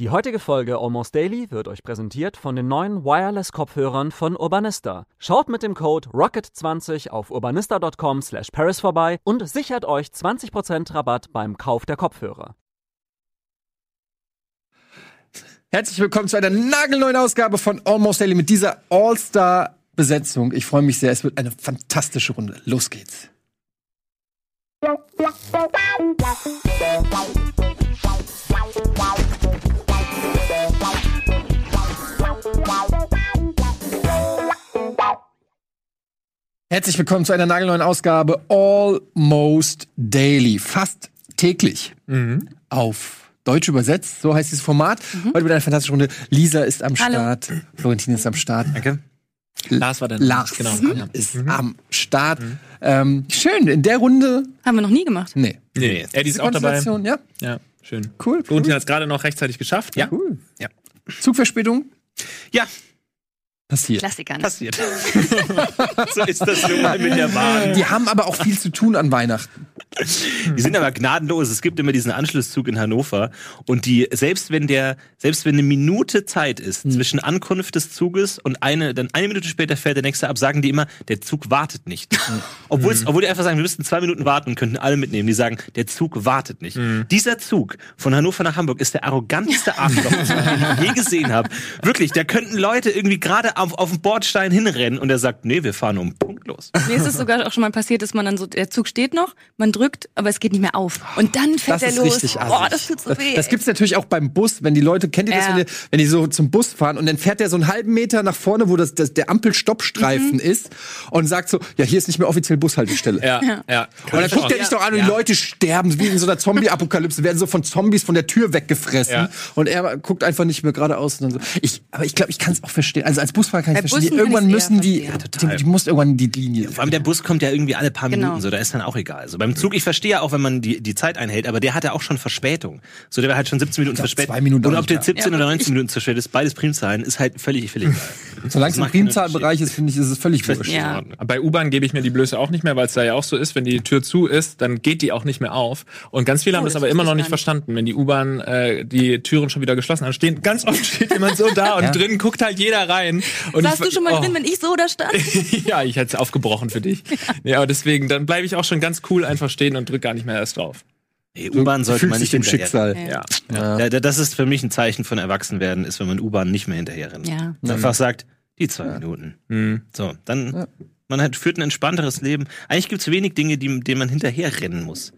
Die heutige Folge Almost Daily wird euch präsentiert von den neuen Wireless-Kopfhörern von Urbanista. Schaut mit dem Code ROCKET20 auf urbanista.com slash Paris vorbei und sichert euch 20% Rabatt beim Kauf der Kopfhörer. Herzlich willkommen zu einer nagelneuen Ausgabe von Almost Daily mit dieser All-Star-Besetzung. Ich freue mich sehr. Es wird eine fantastische Runde. Los geht's. Herzlich willkommen zu einer nagelneuen Ausgabe Almost Daily. Fast täglich auf Deutsch übersetzt. So heißt dieses Format. Heute mit einer fantastischen Runde. Lisa ist am Hallo. Start. Florentin ist am Start. Danke. Lars war dann. Lars Genau. Ja. ist am Start. Ähm, schön, in der Runde. Haben wir noch nie gemacht. Nee. Nee, Eddie ist auch dabei. Ja, Ja, schön. cool. Florentin cool. hat es gerade noch rechtzeitig geschafft. Ja. Cool. Ja. Zugverspätung Ja, passiert. Klassiker. Ne? passiert. so ist das nun mal mit der Bahn. Die haben aber auch viel zu tun an Weihnachten. Die sind aber gnadenlos. Es gibt immer diesen Anschlusszug in Hannover und die selbst wenn der selbst wenn eine Minute Zeit ist Hm. zwischen Ankunft des Zuges und eine dann eine Minute später fährt der nächste ab, sagen die immer, der Zug wartet nicht. Hm. Obwohl obwohl die einfach sagen, wir müssten zwei Minuten warten, und könnten alle mitnehmen. Die sagen, der Zug wartet nicht. Hm. Dieser Zug von Hannover nach Hamburg ist der arroganteste Arschloch, den ich je gesehen habe. Wirklich, da könnten Leute irgendwie gerade auf, auf den Bordstein hinrennen und er sagt, nee, wir fahren um Punkt los. Mir ist es sogar auch schon mal passiert, dass man dann so, der Zug steht noch, man drückt, aber es geht nicht mehr auf. Und dann fällt Das er ist los. richtig Boah, assig. das tut so weh. das gibt's natürlich auch beim Bus, wenn die Leute, kennt ihr das, Ja. wenn die, wenn die so zum Bus fahren und dann fährt der so einen halben Meter nach vorne, wo das, das der Ampelstoppstreifen Mhm. ist und sagt so, ja, hier ist nicht mehr offiziell Bushaltestelle. Ja, ja. Und dann guckt er dich doch an und die Leute sterben, wie in so einer Zombie-Apokalypse, werden so von Zombies von der Tür weggefressen. Ja. Und er guckt einfach nicht mehr geradeaus. Und dann so. ich, aber ich glaube, ich kann es auch verstehen. Also als Busfahrer kann ich verstehen. Irgendwann müssen die, verstehen. die, die muss irgendwann die Linie. Vor allem der Bus kommt ja irgendwie alle paar Genau. Minuten, so da ist dann auch egal. So beim Zug, ich verstehe ja auch, wenn man die, die Zeit einhält, aber der hat ja auch schon Verspätung. So der war halt schon 17 Minuten verspätet. zwei Minuten Oder auch ob der nicht, 17 ja. oder 19 Minuten zu spät ist, beides Primzahlen, ist halt völlig, völlig egal. Solange es im Primzahlbereich ist, finde ich, ist es völlig wurscht. Ja. Bei U-Bahn gebe ich mir die Blöße auch nicht mehr, weil es da ja auch so ist, wenn die Tür zu ist, dann geht die auch nicht mehr auf. Und ganz viele haben Oh, das das aber immer noch ich nicht verstanden, wenn die U-Bahn äh, die Türen schon wieder geschlossen haben. Stehen, ganz oft steht jemand so da und Ja. drin guckt halt jeder rein. Und Warst ich- du schon mal oh. drin, wenn ich so da stand? ja, ich hätte es aufgebrochen für dich. Ja, aber deswegen, dann bleibe ich auch schon ganz cool einfach stehen und drück gar nicht mehr erst drauf. Nee, U-Bahn sollte man nicht dem hinterher. Schicksal. Ja. Ja, da- das ist für mich ein Zeichen von Erwachsenwerden, ist, wenn man U-Bahn nicht mehr hinterher rennt. Ja. Einfach sagt, die zwei Minuten. Mhm. So, dann, Ja. man hat, führt ein entspannteres Leben. Eigentlich gibt es wenig Dinge, die, denen man hinterher rennen muss.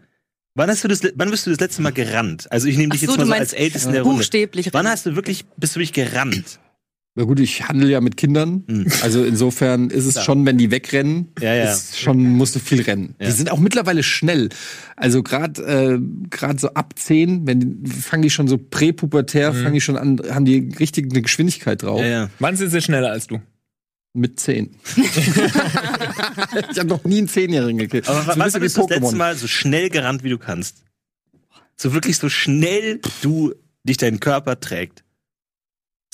Wann hast du das, wann bist du das letzte Mal gerannt? Also ich nehme dich so, jetzt mal so als Ältesten der Runde. Buchstäblich. Wann hast du wirklich, bist du wirklich gerannt? Na gut, ich handle ja mit Kindern. Hm. Also insofern ist es Klar. schon, wenn die wegrennen, Ja, ja. ist schon musst du viel rennen. Ja. Die sind auch mittlerweile schnell. Also gerade äh, gerade so ab 10, wenn die, fangen die schon so präpubertär, fangen die schon an, haben die richtig eine Geschwindigkeit drauf. Ja, ja. Wann sind sie schneller als du? Mit 10. ich habe noch nie einen Zehnjährigen gekillt. Aber So bisschen bist du das letzte. Mal so schnell gerannt, wie du kannst? So wirklich so schnell du dich dein Körper trägt.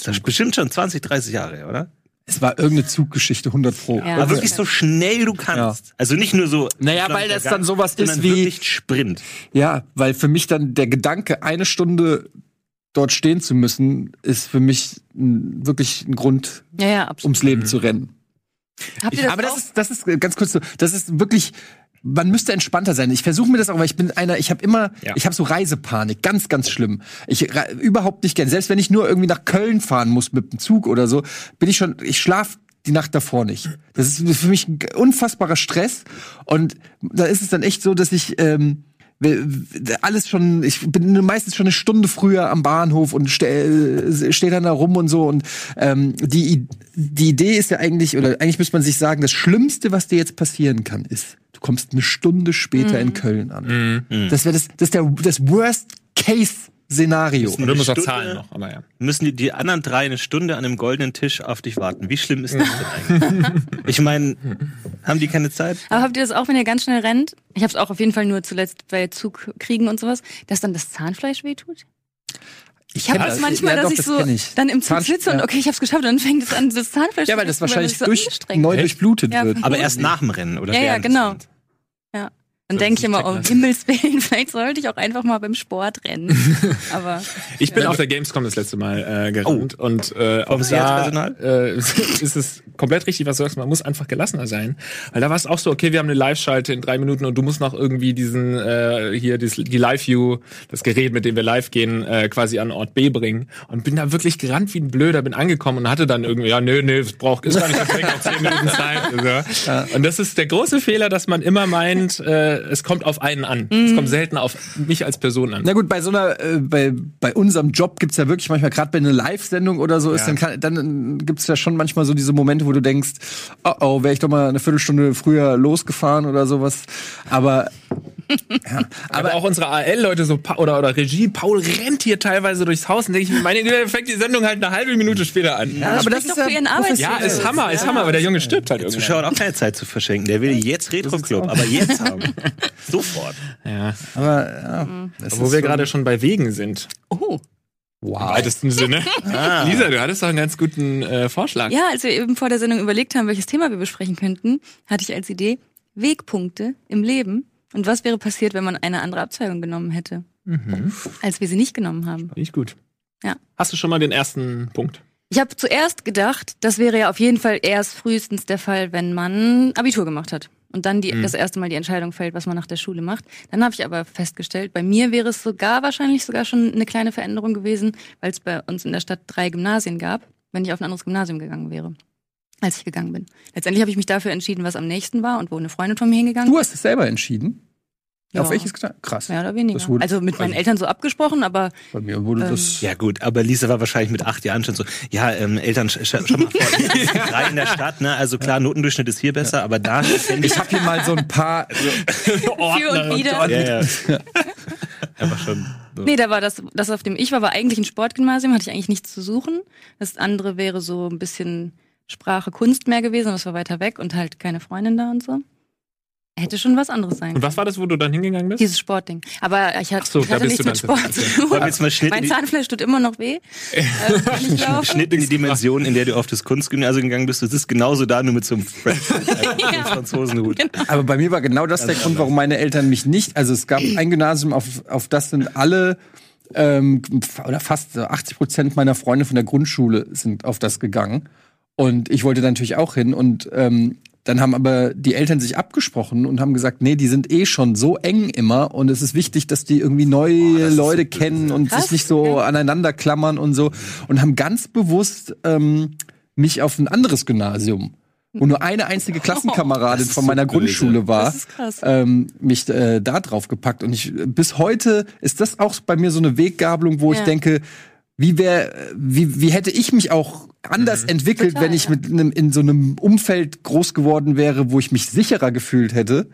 Das ist bestimmt schon 20, 30 Jahre, her, oder? Es war irgendeine Zuggeschichte 100 pro. Ja. Aber wirklich so schnell du kannst. Also nicht nur so. Naja, weil das dann sowas ist wie- wirklich Sprint. Ja, weil für mich dann der Gedanke, eine Stunde dort stehen zu müssen, ist für mich ein, wirklich ein Grund, Ja, ja, ums Leben zu rennen. Habt ihr das Aber das ist, das ist ganz kurz so, das ist wirklich, man müsste entspannter sein. Ich versuche mir das auch, weil ich bin einer, ich habe immer, Ja. ich habe so Reisepanik, ganz, ganz schlimm. Ich überhaupt nicht gern. Selbst wenn ich nur irgendwie nach Köln fahren muss mit dem Zug oder so, bin ich schon, ich schlaf die Nacht davor nicht. Das ist für mich ein unfassbarer Stress. Und da ist es dann echt so, dass ich ähm, alles schon, ich bin meistens schon eine Stunde früher am Bahnhof und stehe steh dann da rum und so. Und ähm, die, die Idee ist ja eigentlich, oder eigentlich müsste man sich sagen, das Schlimmste, was dir jetzt passieren kann, ist, du kommst eine Stunde später in Köln an. Das wäre das, das, ist der, das Worst Case Szenario. Musst auch Stunde- zahlen noch, aber ja. Müssen die, die anderen drei eine Stunde an einem goldenen Tisch auf dich warten? Wie schlimm ist das denn eigentlich? ich meine, haben die keine Zeit? Aber habt ihr das auch, wenn ihr ganz schnell rennt? Ich habe es auch auf jeden Fall nur zuletzt bei Zugkriegen und sowas, dass dann das Zahnfleisch wehtut? Ich habe das manchmal, Ja, dass doch, ich das so ich. dann im Zug Zahn- sitze und ja. okay, ich habe es geschafft, und dann fängt es an, das Zahnfleisch Ja, zu weil das wahrscheinlich so durch, neu Echt? durchblutet Ja, wird. Aber erst nach dem Rennen oder Ja, ja, genau. Rennens? Ja. Dann denke ich immer, um lassen. Himmels Willen, vielleicht sollte ich auch einfach mal beim Sport rennen. Aber Ich bin auf der Gamescom das letzte Mal äh, gerannt und äh, auch da äh, ist es komplett richtig, was du sagst. Man muss einfach gelassener sein, weil da war es auch so, okay, wir haben eine Live-Schalte in drei Minuten und du musst noch irgendwie diesen äh, hier das, die Live-View, das Gerät, mit dem wir live gehen, äh, quasi an Ort B bringen und bin da wirklich gerannt wie ein Blöder, bin angekommen und hatte dann irgendwie, ja, nö, nö, es braucht ist gar nicht, das noch zehn Minuten Zeit. So. Und das ist der große Fehler, dass man immer meint, äh, es kommt auf einen an. Es kommt selten auf mich als Person an. Na gut, bei so einer, äh, bei, bei unserem Job gibt's ja wirklich manchmal, gerade bei einer Live-Sendung oder so ist, Ja. dann, kann, dann gibt's ja schon manchmal so diese Momente, wo du denkst, oh oh, wäre ich doch mal eine Viertelstunde früher losgefahren oder sowas. Aber ja, Aber auch unsere AL-Leute so oder, oder Regie, Paul rennt hier teilweise durchs Haus und denke ich, meine Güte, fängt die Sendung halt eine halbe Minute später an. ja, aber das ist doch ja für ihren professionell. Ja, ist Hammer, ist Hammer, aber der Junge stirbt halt Der irgendwann. Zuschauer hat auch keine Zeit zu verschenken. Der will jetzt Retro-Club, aber jetzt haben. Sofort. Ja. Aber ja, das Wo wir schon- gerade schon bei Wegen sind. oh. Im wow. weitesten Sinne. Lisa, du hattest doch einen ganz guten äh, Vorschlag. Ja, als wir eben vor der Sendung überlegt haben, welches Thema wir besprechen könnten, hatte ich als Idee Wegpunkte im Leben und was wäre passiert, wenn man eine andere Abzweigung genommen hätte, Mhm. als wir sie nicht genommen haben. Ich gut. Ja. Hast du schon mal den ersten Punkt? Ich habe zuerst gedacht, das wäre ja auf jeden Fall erst frühestens der Fall, wenn man Abitur gemacht hat und dann die, das erste Mal die Entscheidung fällt, was man nach der Schule macht. Dann habe ich aber festgestellt, bei mir wäre es sogar wahrscheinlich sogar schon eine kleine Veränderung gewesen, weil es bei uns in der Stadt drei Gymnasien gab, wenn ich auf ein anderes Gymnasium gegangen wäre, als ich gegangen bin. Letztendlich habe ich mich dafür entschieden, was am nächsten war und wo eine Freundin von mir hingegangen Du hast es selber entschieden? Ja. Auf welches getan? Krass. Mehr oder weniger. Wurde- also mit meinen Eltern so abgesprochen, aber Bei mir wurde Ähm, das. Ja gut, aber Lisa war wahrscheinlich mit acht Jahren schon so, ja, ähm, Eltern, sch sch schau mal vor, drei in der Stadt, ne? Also klar, Notendurchschnitt ist hier besser, aber da ich Ich habe hier mal so ein paar. für und wieder. ja, ja. Einfach schon. So. Nee, da war das, das auf dem ich war, war eigentlich ein Sportgymnasium, hatte ich eigentlich nichts zu suchen. Das andere wäre so ein bisschen Sprache, Kunst mehr gewesen, das war weiter weg und halt keine Freundin da und so. Hätte schon was anderes sein Und können. was war das, wo du dann hingegangen bist? Dieses Sportding. Aber ich, hat, Ach so, ich da hatte bist nichts du mit dann- Sport zu tun. jetzt mal Schnitt in Mein Zahnfleisch tut immer noch weh. äh, laufe. Schnitt in die Dimension, in der du auf das Kunstgymnasium gegangen bist. Du sitzt genauso da, nur mit so einem, äh, einem Franzosenhut. Aber bei mir war genau das der Grund, warum meine Eltern mich nicht. Also es gab ein Gymnasium, auf, auf das sind alle ähm, oder fast so 80 Prozent meiner Freunde von der Grundschule sind auf das gegangen. Und ich wollte da natürlich auch hin. Und ähm, dann haben aber die Eltern sich abgesprochen und haben gesagt, nee, die sind eh schon so eng immer und es ist wichtig, dass die irgendwie neue ist Leute so kennen und Krass, sich nicht so aneinander klammern und so und haben ganz bewusst ähm, mich auf ein anderes Gymnasium, wo nur eine einzige Klassenkameradin ist von meiner so. Grundschule war, ähm, mich äh, da drauf gepackt. Und ich bis heute ist das auch bei mir so eine Weggabelung, wo ich Ja. denke, wie wär, wie, wie hätte ich mich auch anders entwickelt, Total, wenn ich mit einem in so einem Umfeld groß geworden wäre, wo ich mich sicherer gefühlt hätte.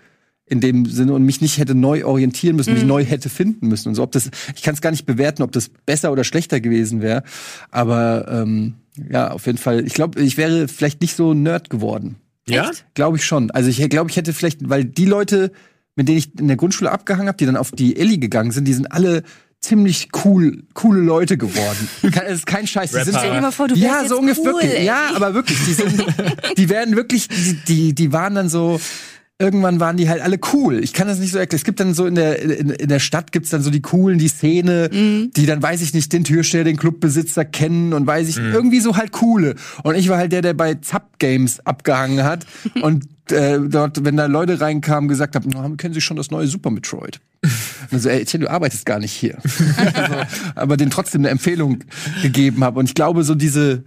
In dem Sinne und mich nicht hätte neu orientieren müssen, mich Mhm. neu hätte finden müssen und so. Ob das, ich kann es gar nicht bewerten, ob das besser oder schlechter gewesen wäre. Aber ähm, ja, auf jeden Fall. Ich glaube, ich wäre vielleicht nicht so Nerd geworden. Ja? Glaube ich schon. Also ich glaube, ich hätte vielleicht, weil die Leute, mit denen ich in der Grundschule abgehangen habe, die dann auf die Elli gegangen sind, die sind alle ziemlich cool, coole Leute geworden. Kein- Es ist kein Scheiß. Die sind Rapper. Stell dir mal vor, du ja, so jetzt ungefähr cool, wirklich. ey. Ja, aber wirklich, die sind, die werden wirklich, die, die, die waren dann so. Irgendwann waren die halt alle cool. Ich kann das nicht so erklären. Es gibt dann so in der in, in der Stadt gibt's dann so die coolen, die Szene, Mhm. die dann weiß ich nicht den Türsteher, den Clubbesitzer kennen und weiß Mhm. ich irgendwie so halt coole. Und ich war halt der, der bei Zap Games abgehangen hat und äh, dort, wenn da Leute reinkamen, gesagt haben, "Na, kennen Sie schon das neue Super Metroid? Also, ey, Etienne, du arbeitest gar nicht hier. also, aber denen trotzdem eine Empfehlung gegeben habe. Und ich glaube, so diese,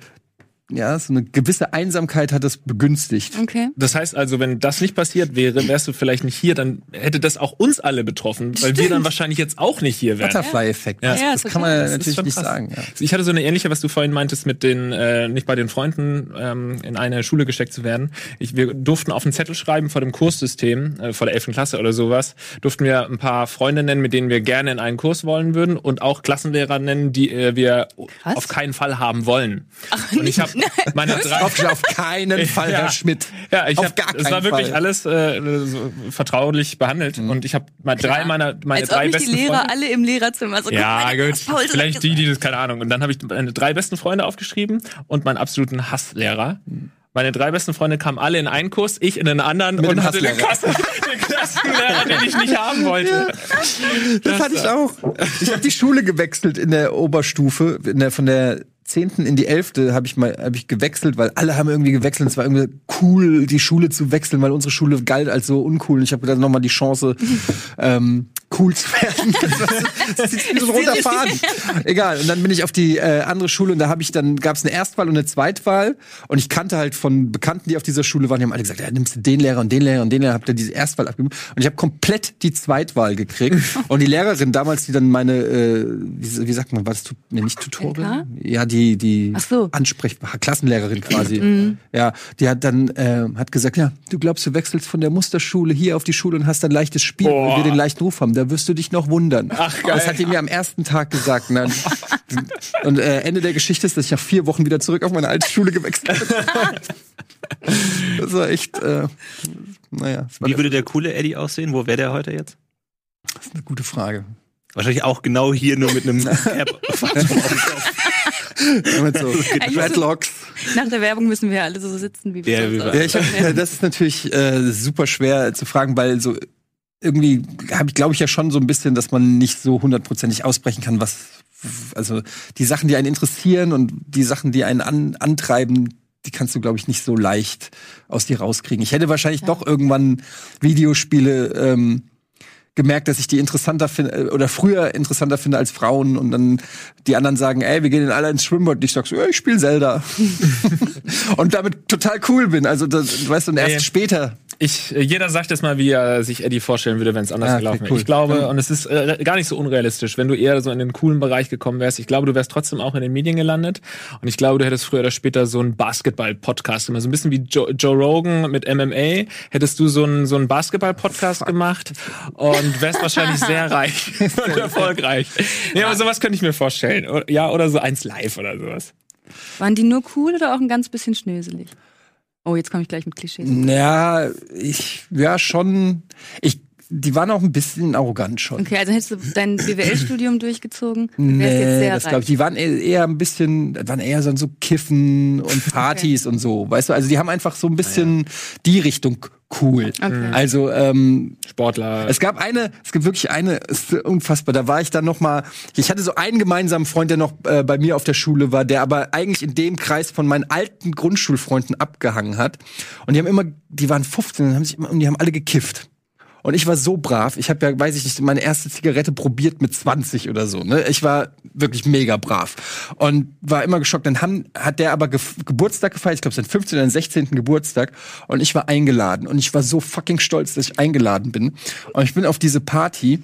ja, so eine gewisse Einsamkeit hat das begünstigt. Okay. Das heißt also, wenn das nicht passiert wäre, wärst du vielleicht nicht hier, dann hätte das auch uns alle betroffen, weil wir dann wahrscheinlich jetzt auch nicht hier wären. Butterfly-Effekt. Ja. Das, Ja, das total. kann man Das natürlich nicht krass. sagen. Ja. Ich hatte so eine ähnliche, was du vorhin meintest, mit den, äh, nicht bei den Freunden ähm, in eine Schule gesteckt zu werden. Ich, wir durften auf einen Zettel schreiben vor dem Kurssystem, äh, vor der 11. Klasse oder sowas, durften wir ein paar Freunde nennen, mit denen wir gerne in einen Kurs wollen würden und auch Klassenlehrer nennen, die äh, wir Krass. auf keinen Fall haben wollen. und ich habe meine drei, Auf, auf keinen Fall, Ja. Herr Schmidt. Ja, ich auf hab, gar es keinen war wirklich Fall. alles äh, so vertraulich behandelt und ich habe mal drei meiner meine Als ob drei nicht die besten Lehrer Freunde. alle im Lehrerzimmer so Ja, gut. Vielleicht das. die, die das, keine Ahnung. Und dann habe ich meine drei besten Freunde aufgeschrieben und meinen absoluten Hasslehrer. Meine drei besten Freunde kamen alle in einen Kurs, ich in einen anderen Mit und hatte den. Klassen, den Klassenlehrer, den ich nicht haben wollte. Das hatte ich auch. Ich habe die Schule gewechselt in der Oberstufe, in der, von der 10. in die 11. habe ich mal hab ich gewechselt, weil alle haben irgendwie gewechselt. Es war irgendwie cool, die Schule zu wechseln, weil unsere Schule galt als so uncool. Und ich habe gedacht, nochmal die Chance, ähm, cool zu werden. Das ist ein roter Faden. Egal. Und dann bin ich auf die äh, andere Schule und da habe ich dann gab es eine Erstwahl und eine Zweitwahl. Und ich kannte halt von Bekannten, die auf dieser Schule waren, die haben alle gesagt, ja, nimmst du den Lehrer und den Lehrer und den Lehrer, habt ihr diese Erstwahl abgegeben. Und ich habe komplett die Zweitwahl gekriegt. und die Lehrerin damals, die dann meine, äh, wie, wie sagt man, war das Tu- nee, nicht Tutorin? Ja, die die Ach so. Ansprech Klassenlehrerin quasi. Ja, die hat dann äh, hat gesagt, ja, du glaubst, du wechselst von der Musterschule hier auf die Schule und hast ein leichtes Spiel, weil Boah. wir den leichten Ruf haben. Da wirst du dich noch wundern. Ach, geil. Das hat die mir am ersten Tag gesagt. Ne? Und äh, Ende der Geschichte ist, dass ich nach vier Wochen wieder zurück auf meine alte Schule gewechselt bin. das war echt, äh, naja, war Wie würde der coole Eddie aussehen? Wo wäre der heute jetzt? das ist eine gute Frage. Wahrscheinlich auch genau hier, nur mit einem Cap. Mit so Dreadlocks. Nach der Werbung müssen wir alle so sitzen, wie wir Ja. Ja, ich hab, ja, das ist natürlich äh, super schwer zu fragen, weil so irgendwie habe ich glaube ich ja schon so ein bisschen, dass man nicht so hundertprozentig ausbrechen kann, was also die Sachen, die einen interessieren und die Sachen, die einen an, antreiben, die kannst du glaube ich nicht so leicht aus dir rauskriegen. Ich hätte wahrscheinlich doch irgendwann Videospiele ähm, gemerkt, dass ich die interessanter finde oder früher interessanter finde als Frauen und dann die anderen sagen, ey, wir gehen alle ins Schwimmbad und ich sag so, ja, ich spiele Zelda und damit total cool bin. Also das, du weißt, und erst Ja, ja. später. Ich, äh, jeder sagt jetzt mal, wie er sich Eddie vorstellen würde, wenn es anders Ah, okay, gelaufen wäre. cool. Ich glaube, Ja. und es ist äh, gar nicht so unrealistisch, wenn du eher so in den coolen Bereich gekommen wärst. Ich glaube, du wärst trotzdem auch in den Medien gelandet. Und ich glaube, du hättest früher oder später so einen Basketball-Podcast gemacht. So ein bisschen wie Joe, Joe Rogan mit MMA. Hättest du so einen, so einen Basketball-Podcast gemacht und wärst wahrscheinlich sehr reich und erfolgreich. Ja, aber sowas könnte ich mir vorstellen. Ja, oder so eins live oder sowas. Waren die nur cool oder auch ein ganz bisschen schnöselig? Oh, jetzt komme ich gleich mit Klischees. Ja, ich, ja, schon. Ich, die waren auch ein bisschen arrogant schon. Okay, also hättest du dein BWL-Studium durchgezogen, Nee, sehr das glaube ich. Die waren eher ein bisschen, das waren eher so, so Kiffen und Partys und so. Weißt du, also die haben einfach so ein bisschen die Richtung cool. Okay. Also ähm, Sportler. Es gab eine, es gibt wirklich eine, es ist unfassbar. Da war ich dann noch mal. Ich hatte so einen gemeinsamen Freund, der noch äh, bei mir auf der Schule war, der aber eigentlich in dem Kreis von meinen alten Grundschulfreunden abgehangen hat. Und die haben immer, die waren 15 und haben sich immer, und die haben alle gekifft. Und ich war so brav. Ich habe ja, weiß ich nicht, meine erste Zigarette probiert mit 20 oder so. Ne? Ich war wirklich mega brav und war immer geschockt. Dann haben, hat der aber gef- Geburtstag gefeiert. Ich glaube, sein 15. oder 16. Geburtstag. Und ich war eingeladen. Und ich war so fucking stolz, dass ich eingeladen bin. Und ich bin auf diese Party.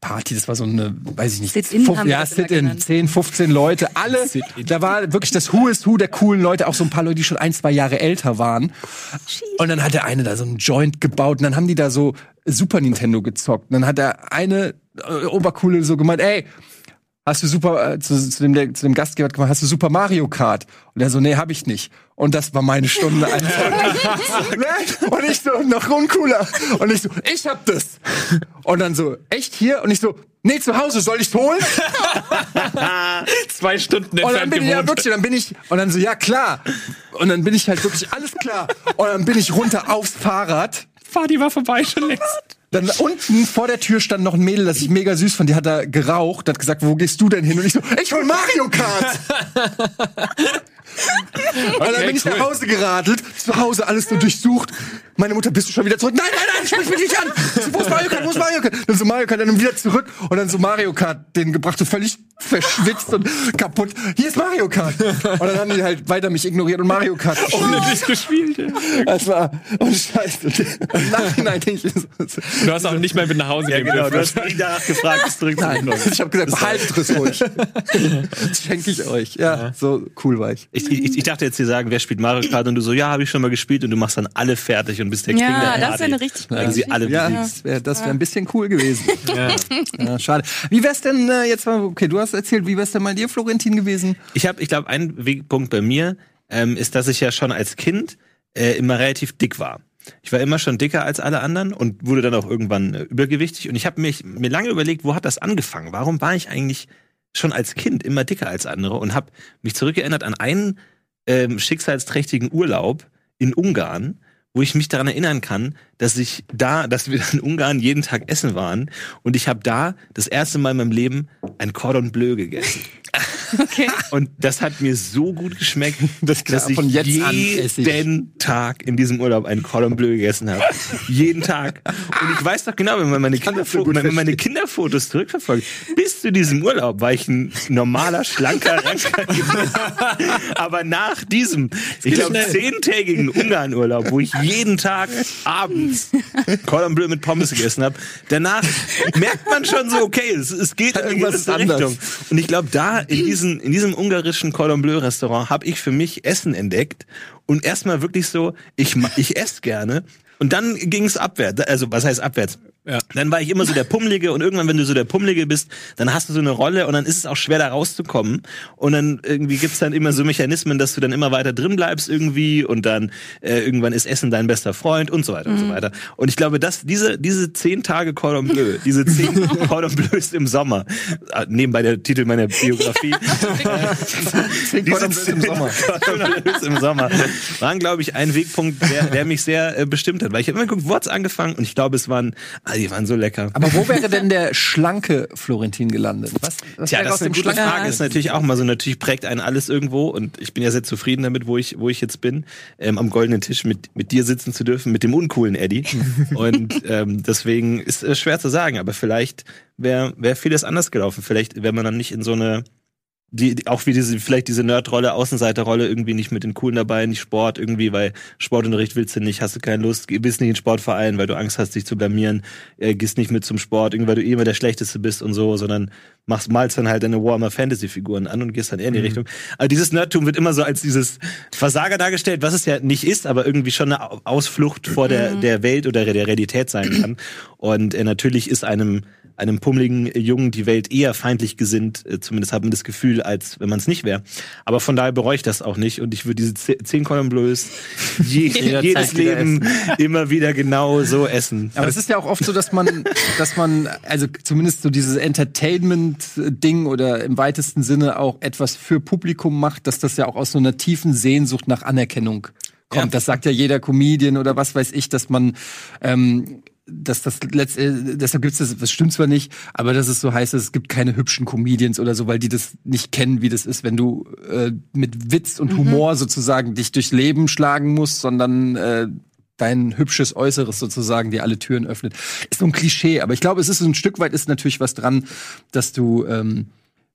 Party, das war so eine, weiß ich nicht, Sit-in ja, Sit-in, genannt. 10, 15 Leute, alle, da war wirklich das Who is Who der coolen Leute, auch so ein paar Leute, die schon ein, zwei Jahre älter waren. Und dann hat der eine da so einen Joint gebaut und dann haben die da so Super Nintendo gezockt. Und dann hat der eine äh, Obercoole so gemeint, ey, hast du Super, äh, zu, zu, dem, der- zu dem Gastgeber gemeint, hast du Super Mario Kart? Und er so, nee, hab ich nicht. Und das war meine Stunde. Alter. Ne? und ich so, noch uncooler. Und ich so, ich hab das. Und dann so, echt hier? Und ich so, nee, zu Hause, soll ich's holen? zwei Stunden Und dann entfernt bin ich, ja wirklich, dann bin ich, und dann so, ja klar. Und dann bin ich halt wirklich, alles klar. Und dann bin ich runter aufs Fahrrad. Party war vorbei schon längst. Dann unten vor der Tür stand noch ein Mädel, das ich mega süß fand. Die hat da geraucht, hat gesagt, wo gehst du denn hin? Und ich so, ich hol Mario Kart. und dann bin ich cool. nach Hause geradelt, zu Hause alles so durchsucht. Meine Mutter, bist du schon wieder zurück? Nein, nein, nein, sprich mich nicht an. Wo ist Mario Kart? Wo ist Mario Kart? Dann so Mario Kart, dann wieder zurück und dann so Mario Kart den gebracht, so völlig verschwitzt und kaputt. Hier ist Mario Kart. Und dann haben die halt weiter mich ignoriert und Mario Kart. Ohne dich gespielt. Das war, oh Scheiße. Im Nachhinein denke ich, Du hast auch nicht mehr mit nach Hause Ja, gehen genau. Du hast nie danach gefragt, es Nein, zurückzunehmen. ich habe gesagt, behaltet es ruhig. Das schenke ich euch. Ja, so cool war ich. Ich, ich, ich dachte jetzt dir sagen, wer spielt Mario Kart und du so, ja, habe ich schon mal gespielt und du machst dann alle fertig und bist der Ja, King der das ist Party. eine richtig coole sie alle Ja, das wäre das wär ein bisschen cool gewesen. Ja. schade. Wie wär's denn äh, jetzt mal, okay, du hast erzählt, wie wär's denn mal dir, Florentin, gewesen? Ich habe, ich glaube, ein Wegpunkt bei mir ähm, ist, dass ich ja schon als Kind äh, immer relativ dick war. Ich war immer schon dicker als alle anderen und wurde dann auch irgendwann äh, übergewichtig. Und ich habe mich mir lange überlegt, wo hat das angefangen? Warum war ich eigentlich schon als Kind immer dicker als andere? Und habe mich zurückgeändert an einen ähm, schicksalsträchtigen Urlaub in Ungarn, wo ich mich daran erinnern kann, dass ich da, dass wir in Ungarn jeden Tag essen waren und ich habe da das erste Mal in meinem Leben ein Cordon Bleu gegessen. Okay. Und das hat mir so gut geschmeckt, Das dass ich von jetzt an esse ich. jeden Tag in diesem Urlaub einen Cordon Bleu gegessen habe. jeden Tag. Und ich weiß doch genau, wenn man meine, Kinderfo wenn man meine. Kinderfotos zurückverfolgt, bis zu diesem Urlaub war ich ein normaler, schlanker, ranker Aber nach diesem, ich glaube, zehntägigen Ungarn-Urlaub, wo ich jeden Tag abends Cordon Bleu mit Pommes gegessen habe, danach merkt man schon so, okay, es, es geht in eine gewisse anders. Richtung. Und ich glaube, da in, diesen, in diesem ungarischen Cordon Bleu Restaurant habe ich für mich Essen entdeckt und erstmal wirklich so, ich, ich esse gerne. Und dann ging es abwärts. Also, was heißt abwärts? Ja. Dann war ich immer so der Pummelige und irgendwann, wenn du so der Pummelige bist, dann hast du so eine Rolle und dann ist es auch schwer da rauszukommen. Und dann irgendwie gibt's dann immer so Mechanismen, dass du dann immer weiter drin bleibst irgendwie und dann äh, irgendwann ist Essen dein bester Freund und so weiter und so weiter. Und ich glaube, dass diese, diese zehn Tage Cordon Bleu, diese zehn Cordon Bleus im Sommer, äh, nebenbei der Titel meiner Biografie, Zehn Cordon Bleu im Sommer. Cordon Bleus im Sommer, waren, glaube ich, ein Wegpunkt, der, der mich sehr äh, bestimmt hat. Weil ich habe immer geguckt, wo hat's angefangen und ich glaube, es waren, ah, die waren so lecker. Aber wo wäre denn der schlanke Florentin gelandet? Was, was Tja, das ist eine gute Frage. Ist natürlich auch mal so, natürlich prägt einen alles irgendwo und ich bin ja sehr zufrieden damit, wo ich, wo ich jetzt bin, ähm, am goldenen Tisch mit, mit dir sitzen zu dürfen, mit dem uncoolen Eddie. und ähm, deswegen ist es schwer zu sagen, aber vielleicht wäre wär vieles anders gelaufen. Vielleicht wäre man dann nicht in so eine die, die auch wie diese, vielleicht diese Nerdrolle, Außenseiterrolle irgendwie nicht mit den Coolen dabei, nicht Sport irgendwie, weil Sportunterricht willst du nicht, hast du keine Lust, bist nicht in Sportverein, weil du Angst hast, dich zu blamieren, äh, gehst nicht mit zum Sport, irgendwie, weil du eh immer der Schlechteste bist und so, sondern machst, malst dann halt deine Warhammer Fantasy Figuren an und gehst dann eher in die Richtung. Aber dieses Nerdtum wird immer so als dieses Versager dargestellt, was es ja nicht ist, aber irgendwie schon eine Au- Ausflucht vor der, der Welt oder der Realität sein kann. Und äh, natürlich ist einem einem pummeligen Jungen die Welt eher feindlich gesinnt, äh, zumindest hat man das Gefühl, als wenn man es nicht wäre. Aber von daher bereue ich das auch nicht und ich würde diese ze- zehn Cordon Bleus je, jedes wieder Leben immer wieder genau so essen. Aber es ist ja auch oft so, dass man, dass man, also zumindest so dieses Entertainment-Ding oder im weitesten Sinne auch etwas für Publikum macht, dass das ja auch aus so einer tiefen Sehnsucht nach Anerkennung kommt. Ja. Das sagt ja jeder Comedian oder was weiß ich, dass man ähm, dass das letzt, äh, deshalb gibt's das, das stimmt zwar nicht, aber dass es so heißt, es gibt keine hübschen Comedians oder so, weil die das nicht kennen, wie das ist, wenn du äh, mit Witz und Humor sozusagen dich durchs Leben schlagen musst, sondern äh, dein hübsches Äußeres sozusagen dir alle Türen öffnet. Ist so ein Klischee, aber ich glaube, es ist so ein Stück weit ist natürlich was dran, dass du, ähm,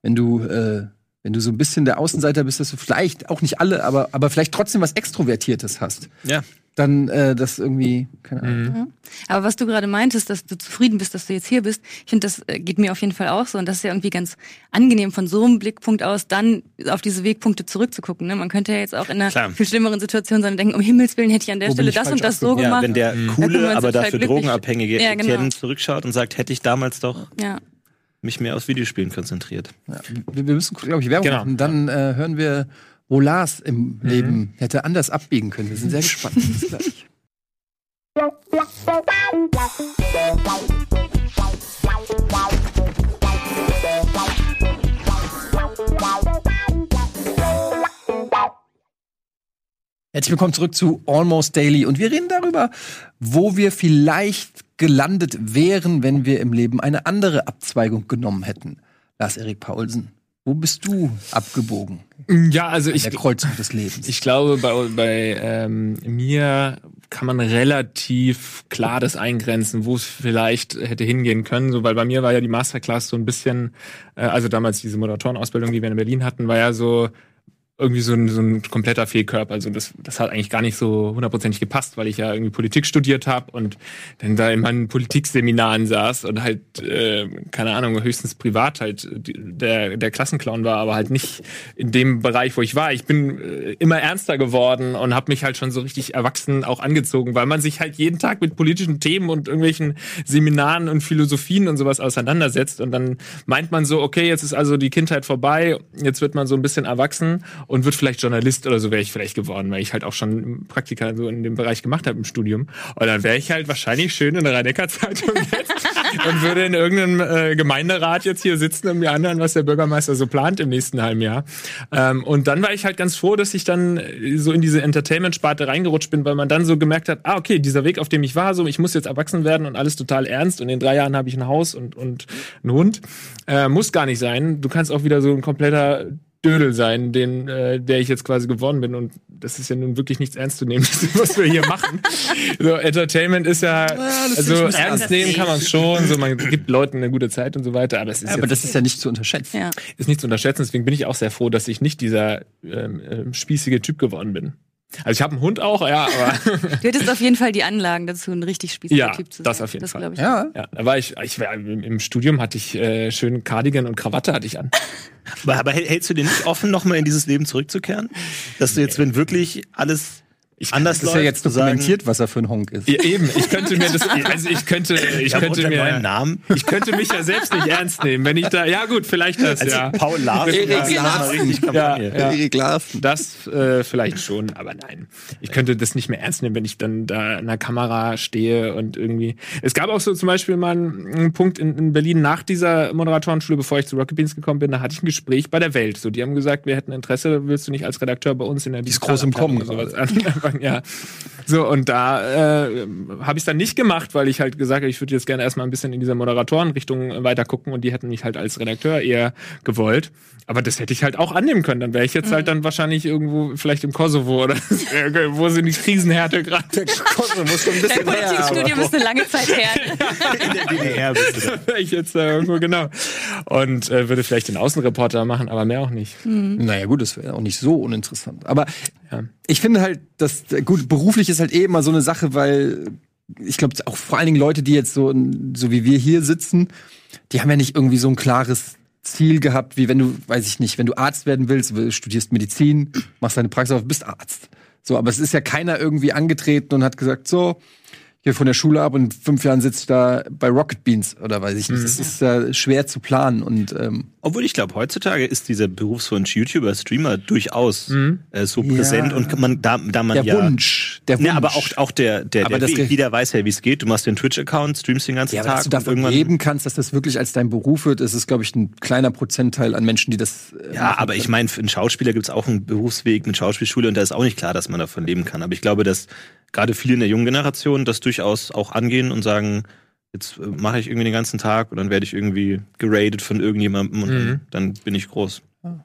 wenn du äh, wenn du so ein bisschen der Außenseiter bist, dass du vielleicht auch nicht alle, aber aber vielleicht trotzdem was Extrovertiertes hast, Ja. dann äh, das irgendwie keine Ahnung. Aber was du gerade meintest, dass du zufrieden bist, dass du jetzt hier bist, ich finde, das äh, geht mir auf jeden Fall auch so. Und das ist ja irgendwie ganz angenehm, von so einem Blickpunkt aus dann auf diese Wegpunkte zurückzugucken. Ne? Man könnte ja jetzt auch in einer Klar. viel schlimmeren Situation sein und denken, um Himmels Willen hätte ich an der Wo Stelle das und das so abgebogen? Ja, gemacht. wenn der coole, aber dafür glücklich- drogenabhängige Ja, genau. Etienne zurückschaut und sagt, hätte ich damals doch Ja. Mich mehr aufs Videospielen konzentriert. Ja, wir, wir müssen, glaube ich, Werbung Genau. machen. Dann äh, hören wir, wo Lars im Leben hätte anders abbiegen können. Wir sind sehr gespannt. Bis gleich. Herzlich willkommen zurück zu Almost Daily und wir reden darüber, wo wir vielleicht gelandet wären, wenn wir im Leben eine andere Abzweigung genommen hätten. Lars-Erik Paulsen, wo bist du abgebogen Ja, also ich, der Kreuzung des Lebens? ich glaube, bei, bei ähm, mir kann man relativ klar das eingrenzen, wo es vielleicht hätte hingehen können. So, weil bei mir war ja die Masterclass so ein bisschen, äh, also damals diese Moderatorenausbildung, die wir in Berlin hatten, war ja so irgendwie so ein, so ein kompletter Fehlkörper. Also das, das hat eigentlich gar nicht so hundertprozentig gepasst, weil ich ja irgendwie Politik studiert habe und dann da in meinen Politikseminaren saß und halt, äh, keine Ahnung, höchstens privat halt der, der Klassenclown war, aber halt nicht in dem Bereich, wo ich war. Ich bin äh, immer ernster geworden und habe mich halt schon so richtig erwachsen auch angezogen, weil man sich halt jeden Tag mit politischen Themen und irgendwelchen Seminaren und Philosophien und sowas auseinandersetzt und dann meint man so, okay, jetzt ist also die Kindheit vorbei, jetzt wird man so ein bisschen erwachsen und wird vielleicht Journalist oder so wäre ich vielleicht geworden, weil ich halt auch schon Praktika so in dem Bereich gemacht habe im Studium. Und dann wäre ich halt wahrscheinlich schön in der Rhein-Neckar-Zeitung jetzt und würde in irgendeinem äh, Gemeinderat jetzt hier sitzen und mir anhören, was der Bürgermeister so plant im nächsten halben Jahr. Ähm, und dann war ich halt ganz froh, dass ich dann äh, so in diese Entertainment-Sparte reingerutscht bin, weil man dann so gemerkt hat, ah, okay, dieser Weg, auf dem ich war, so, ich muss jetzt erwachsen werden und alles total ernst und in drei Jahren habe ich ein Haus und, und einen Hund. Äh, muss gar nicht sein. Du kannst auch wieder so ein kompletter Dödel sein, den, äh, der ich jetzt quasi geworden bin. Und das ist ja nun wirklich nichts ernst zu nehmen, was wir hier machen. So, Entertainment ist ja, also ernst nehmen kann man schon, so man gibt Leuten eine gute Zeit und so weiter, aber es ist, Aber das ist ja nicht zu unterschätzen. Ja. ist nicht zu unterschätzen. Deswegen bin ich auch sehr froh, dass ich nicht dieser ähm, ähm, spießige Typ geworden bin. Also ich habe einen Hund auch, ja, aber Du hättest auf jeden Fall die Anlagen dazu, ein richtig spießiger Ja, Typ zu sein. das auf jeden das Fall. glaub Ich. Ja. ja, da war ich, ich war im, im Studium hatte ich äh, schön Cardigan und Krawatte hatte ich an. Aber, aber hält- hältst du dir nicht offen, nochmal in dieses Leben zurückzukehren? Dass du jetzt, wenn wirklich alles anders Das ist ja jetzt zu sagen, dokumentiert, was er für ein Honk ist. Ja, eben, ich könnte mir das, also ich könnte, ich Ich habe könnte mir, Namen. ich könnte mich ja selbst nicht ernst nehmen, wenn ich da, ja gut, vielleicht das, Also ja. Paul Larsen. Erik Larsen. Ja, ja. Erik Larsen. Das äh, vielleicht schon, aber nein. Ich könnte das nicht mehr ernst nehmen, wenn ich dann da an der Kamera stehe und irgendwie. Es gab auch so zum Beispiel mal einen, einen Punkt in, in Berlin nach dieser Moderatorenschule, bevor ich zu Rocket Beans gekommen bin, da hatte ich ein Gespräch bei der Welt. So, die haben gesagt, wir hätten Interesse, willst du nicht als Redakteur bei uns in der ist groß im Kommen sowas anfangen? Ja. So, und da äh, habe ich dann nicht gemacht, weil ich halt gesagt habe, ich würde jetzt gerne erstmal ein bisschen in dieser Moderatorenrichtung weiter gucken und die hätten mich halt als Redakteur eher gewollt. Aber das hätte ich halt auch annehmen können. Dann wäre ich jetzt halt dann wahrscheinlich irgendwo, vielleicht im Kosovo oder wo sind die Krisenhärte gerade. muss schon ein Dein Politikstudium ist eine lange Zeit her. In der DDR bist du da. wäre ich jetzt äh, irgendwo genau. Und äh, würde vielleicht den Außenreporter machen, aber mehr auch nicht. Naja, gut, das wäre auch nicht so uninteressant. Aber Ja. ich finde halt, dass, gut, beruflich ist halt eh immer so eine Sache, weil ich glaube, auch vor allen Dingen Leute, die jetzt so, so wie wir hier sitzen, die haben ja nicht irgendwie so ein klares Ziel gehabt, wie wenn du, weiß ich nicht, wenn du Arzt werden willst, studierst Medizin, machst deine Praxis auf, bist Arzt. So, aber es ist ja keiner irgendwie angetreten und hat gesagt, so, ich gehe von der Schule ab und in fünf Jahren sitze ich da bei Rocket Beans oder weiß ich nicht. Das ist ja schwer zu planen und ähm, Obwohl ich glaube, heutzutage ist dieser Berufswunsch YouTuber, Streamer durchaus äh, so präsent und man, da, da man der ja. Wunsch, der Wunsch. Ja, aber auch, auch der, der, Aber der das Weg. Jeder weiß ja, wie es geht. Du machst den Twitch-Account, streamst den ganzen Ja, aber Tag dass du davon irgendwann. leben kannst, dass das wirklich als dein Beruf wird, ist es, glaube ich, ein kleiner Prozentteil an Menschen, die das. äh, Ja, aber ich können. meine, für einen Schauspieler gibt es auch einen Berufsweg mit Schauspielschule und da ist auch nicht klar, dass man davon leben kann. Aber ich glaube, dass gerade viele in der jungen Generation das durchaus auch angehen und sagen, jetzt äh, mache ich irgendwie den ganzen Tag und dann werde ich irgendwie geradet von irgendjemandem und dann, dann bin ich groß.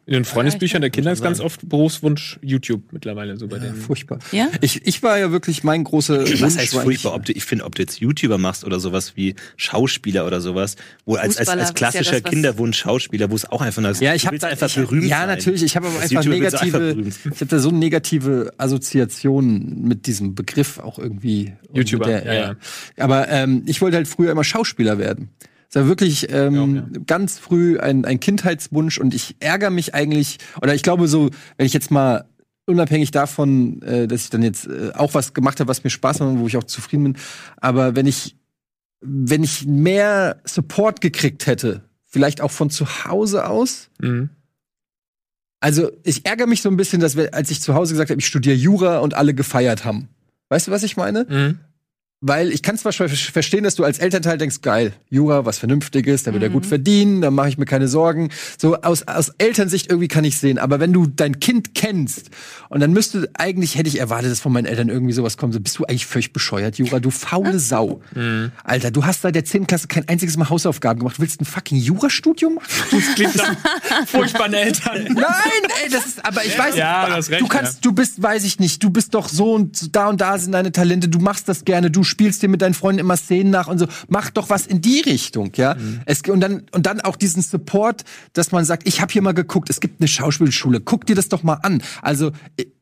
In den Freundesbüchern der Kinder ist ganz oft Berufswunsch YouTube mittlerweile so bei Ja, denen. furchtbar. Ja? Ich, ich war ja wirklich mein großer. Was Wunsch heißt war furchtbar? Ob du, ich finde, ob du jetzt YouTuber machst oder sowas wie Schauspieler oder sowas, wo als, als, als klassischer ja das, Kinderwunsch Schauspieler, wo es auch einfach nur Ja, ich willst da einfach ich, berühmt Ja, sein. natürlich. Ich habe aber einfach einfach negative. berühmt. Ich habe da so negative Assoziationen mit diesem Begriff auch irgendwie. YouTuber, mit ja, ja. Aber ähm, ich wollte halt früher immer Schauspieler werden. Das war wirklich ähm, ganz früh ein, ein Kindheitswunsch und ich ärgere mich eigentlich, oder ich glaube so, wenn ich jetzt mal unabhängig davon, äh, dass ich dann jetzt äh, auch was gemacht habe, was mir Spaß macht und wo ich auch zufrieden bin, aber wenn ich wenn ich mehr Support gekriegt hätte, vielleicht auch von zu Hause aus, Mhm. also ich ärgere mich so ein bisschen, dass wir, als ich zu Hause gesagt habe, ich studiere Jura und alle gefeiert haben. Weißt du, was ich meine? Mhm. Weil ich kann zwar verstehen, dass du als Elternteil denkst, geil, Jura, was Vernünftiges, da wird er Mhm. gut verdienen, da mache ich mir keine Sorgen. So aus, aus Elternsicht irgendwie kann ich sehen. Aber wenn du dein Kind kennst und dann müsste, eigentlich hätte ich erwartet, dass von meinen Eltern irgendwie sowas kommt. So, bist du eigentlich völlig bescheuert, Jura, du faule Sau. Alter, du hast seit der 10. Klasse kein einziges Mal Hausaufgaben gemacht. Willst ein fucking Jurastudium? Das klingt nach furchtbaren Eltern. Nein, ey, das ist, aber ich weiß, Ja, du recht, du kannst, du bist, weiß ich nicht, du bist doch so und da und da sind deine Talente, du machst das gerne, du spielst dir mit deinen Freunden immer Szenen nach und so, mach doch was in die Richtung, ja. Mhm. Es, und dann, und dann auch diesen Support, dass man sagt, ich habe hier mal geguckt, es gibt eine Schauspielschule, guck dir das doch mal an. Also,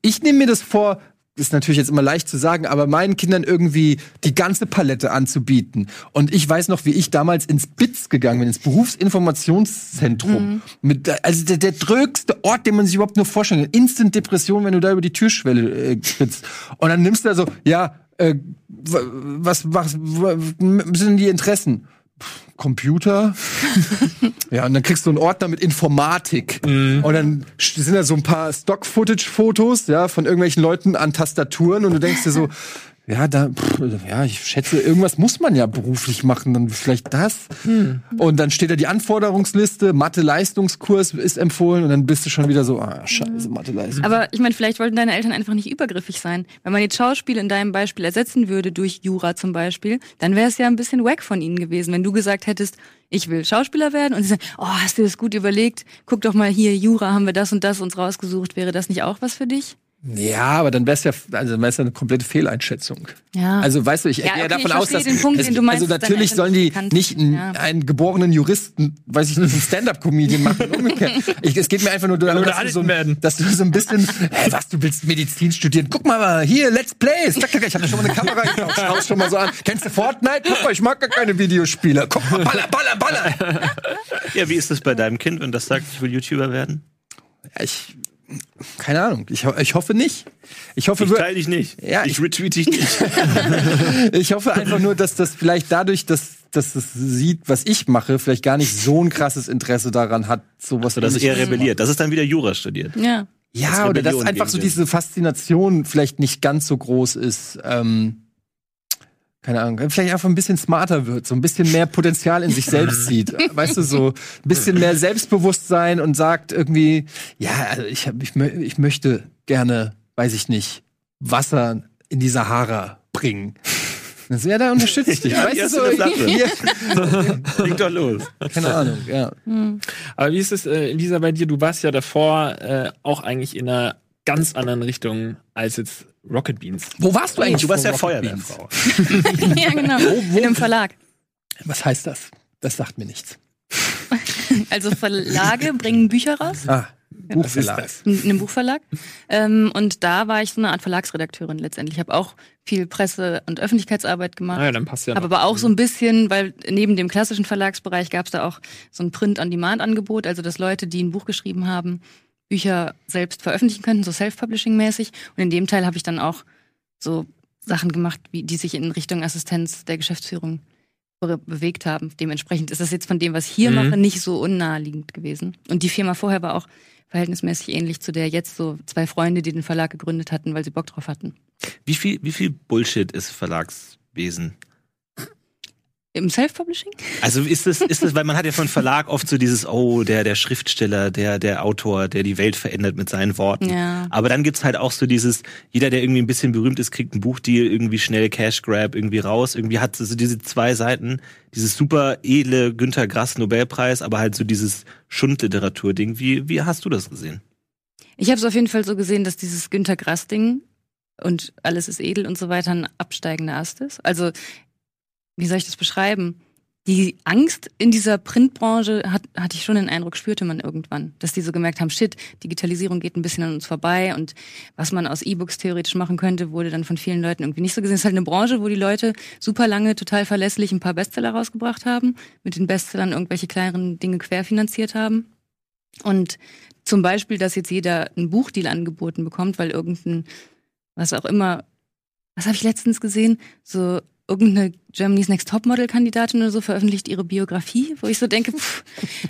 ich nehme mir das vor, ist natürlich jetzt immer leicht zu sagen, aber meinen Kindern irgendwie die ganze Palette anzubieten. Und ich weiß noch, wie ich damals ins BITS gegangen bin, ins Berufsinformationszentrum. Mit, also der, der drögste Ort, den man sich überhaupt nur vorstellen kann. Instant Depression, wenn du da über die Türschwelle äh, trittst. Und dann nimmst du da so, ja, äh, was, was, was sind die Interessen? Computer. ja, und dann kriegst du einen Ordner mit Informatik. Und dann sind da so ein paar Stock-Footage-Fotos, ja, von irgendwelchen Leuten an Tastaturen und du denkst dir so, Ja, da, pff, ja, ich schätze, irgendwas muss man ja beruflich machen, dann vielleicht das. Hm. Und dann steht da die Anforderungsliste, Mathe-Leistungskurs ist empfohlen und dann bist du schon wieder so, ah, scheiße, Mathe-Leistung. Aber ich meine, vielleicht wollten deine Eltern einfach nicht übergriffig sein. Wenn man jetzt Schauspiel in deinem Beispiel ersetzen würde durch Jura zum Beispiel, dann wäre es ja ein bisschen wack von ihnen gewesen, wenn du gesagt hättest, ich will Schauspieler werden und sie sagen, oh, hast du das gut überlegt? Guck doch mal hier, Jura, haben wir das und das uns rausgesucht. Wäre das nicht auch was für dich? Ja, aber dann wär's ja, also dann wär's ja eine komplette Fehleinschätzung. Ja. Also weißt du, ich Ja, gehe okay, davon ich aus, dass Punkt, es, den du meinst, also natürlich sollen die nicht einen, ja. einen geborenen Juristen, weiß ich nicht, einen Stand-up-Comedian machen. Umgekehrt. Ich, es geht mir einfach nur darum, dass du, so, werden. dass du so ein bisschen, hey, was, du willst Medizin studieren? Guck mal, mal hier, Let's Plays. Ich habe schon mal eine Kamera gekauft. Schau's schon mal so an. Kennst du Fortnite? Guck mal, ich mag gar keine Videospiele. Guck mal, baller, baller, baller. Ja, wie ist das bei deinem Kind, wenn das sagt, ich will YouTuber werden? Ja, ich, keine Ahnung. Ich, ich hoffe nicht. Ich hoffe, Ich teile dich nicht. Ja, ich ich- retweet dich nicht. Ich hoffe einfach nur, dass das vielleicht dadurch, dass, dass es sieht, was ich mache, vielleicht gar nicht so ein krasses Interesse daran hat, sowas So, das ist ähnliches eher rebelliert. Das ist dann wieder Jura studiert. Ja. Ja, als oder dass einfach so diese Faszination vielleicht nicht ganz so groß ist. Ähm, keine Ahnung, vielleicht einfach ein bisschen smarter wird, so ein bisschen mehr Potenzial in sich selbst sieht. Weißt du, so ein bisschen mehr Selbstbewusstsein und sagt irgendwie, ja, also ich, hab, ich, ich möchte gerne, weiß ich nicht, Wasser in die Sahara bringen. Das, ja, da unterstütze ich dich. Ja, weißt du, so, hier, Leg doch los. keine Ahnung, ja. Aber wie ist es, äh, Lisa, bei dir? Du warst ja davor äh, auch eigentlich in einer ganz anderen Richtung als jetzt Rocket Beans. Wo warst du eigentlich? Du warst ja Rocket? Feuerwehrfrau. ja, genau. In einem Verlag. Was heißt das? Das sagt mir nichts. Also Verlage bringen Bücher raus. Ah, Buchverlag. in einem Buchverlag. Ähm, und da war ich so eine Art Verlagsredakteurin letztendlich. Ich habe auch viel Presse- und Öffentlichkeitsarbeit gemacht. Ah ja, dann passt ja Habe aber auch so ein bisschen, weil neben dem klassischen Verlagsbereich gab es da auch so ein Print-on-Demand-Angebot, also dass Leute, die ein Buch geschrieben haben, Bücher selbst veröffentlichen könnten, so Self-Publishing-mäßig. Und in dem Teil habe ich dann auch so Sachen gemacht, wie, die sich in Richtung Assistenz der Geschäftsführung be bewegt haben. Dementsprechend ist das jetzt von dem, was ich hier Mhm. mache, nicht so unnaheliegend gewesen. Und die Firma vorher war auch verhältnismäßig ähnlich zu der jetzt so zwei Freunde, die den Verlag gegründet hatten, weil sie Bock drauf hatten. Wie viel, wie viel Bullshit ist Verlagswesen? Im Self-Publishing? Also ist es, ist es, weil man hat ja von Verlag oft so dieses, oh, der, der Schriftsteller, der, der Autor, der die Welt verändert mit seinen Worten. Ja. Aber dann gibt's halt auch so dieses, jeder, der irgendwie ein bisschen berühmt ist, kriegt ein Buchdeal, irgendwie schnell Cash Grab irgendwie raus. Irgendwie hat so diese zwei Seiten, dieses super edle Günter Grass Nobelpreis, aber halt so dieses Schundliteratur-Ding. Wie, wie hast du das gesehen? Ich habe es auf jeden Fall so gesehen, dass dieses Günter Grass-Ding und alles ist edel und so weiter ein absteigender Ast ist. Also, wie soll ich das beschreiben? Die Angst in dieser Printbranche hat, hatte ich schon den Eindruck, spürte man irgendwann, dass die so gemerkt haben, shit, Digitalisierung geht ein bisschen an uns vorbei und was man aus E-Books theoretisch machen könnte, wurde dann von vielen Leuten irgendwie nicht so gesehen. Es ist halt eine Branche, wo die Leute super lange total verlässlich ein paar Bestseller rausgebracht haben, mit den Bestsellern irgendwelche kleineren Dinge querfinanziert haben. Und zum Beispiel, dass jetzt jeder einen Buchdeal angeboten bekommt, weil irgendein, was auch immer, was habe ich letztens gesehen? So irgendeine Germany's Next Topmodel-Kandidatin oder so veröffentlicht ihre Biografie, wo ich so denke, pff,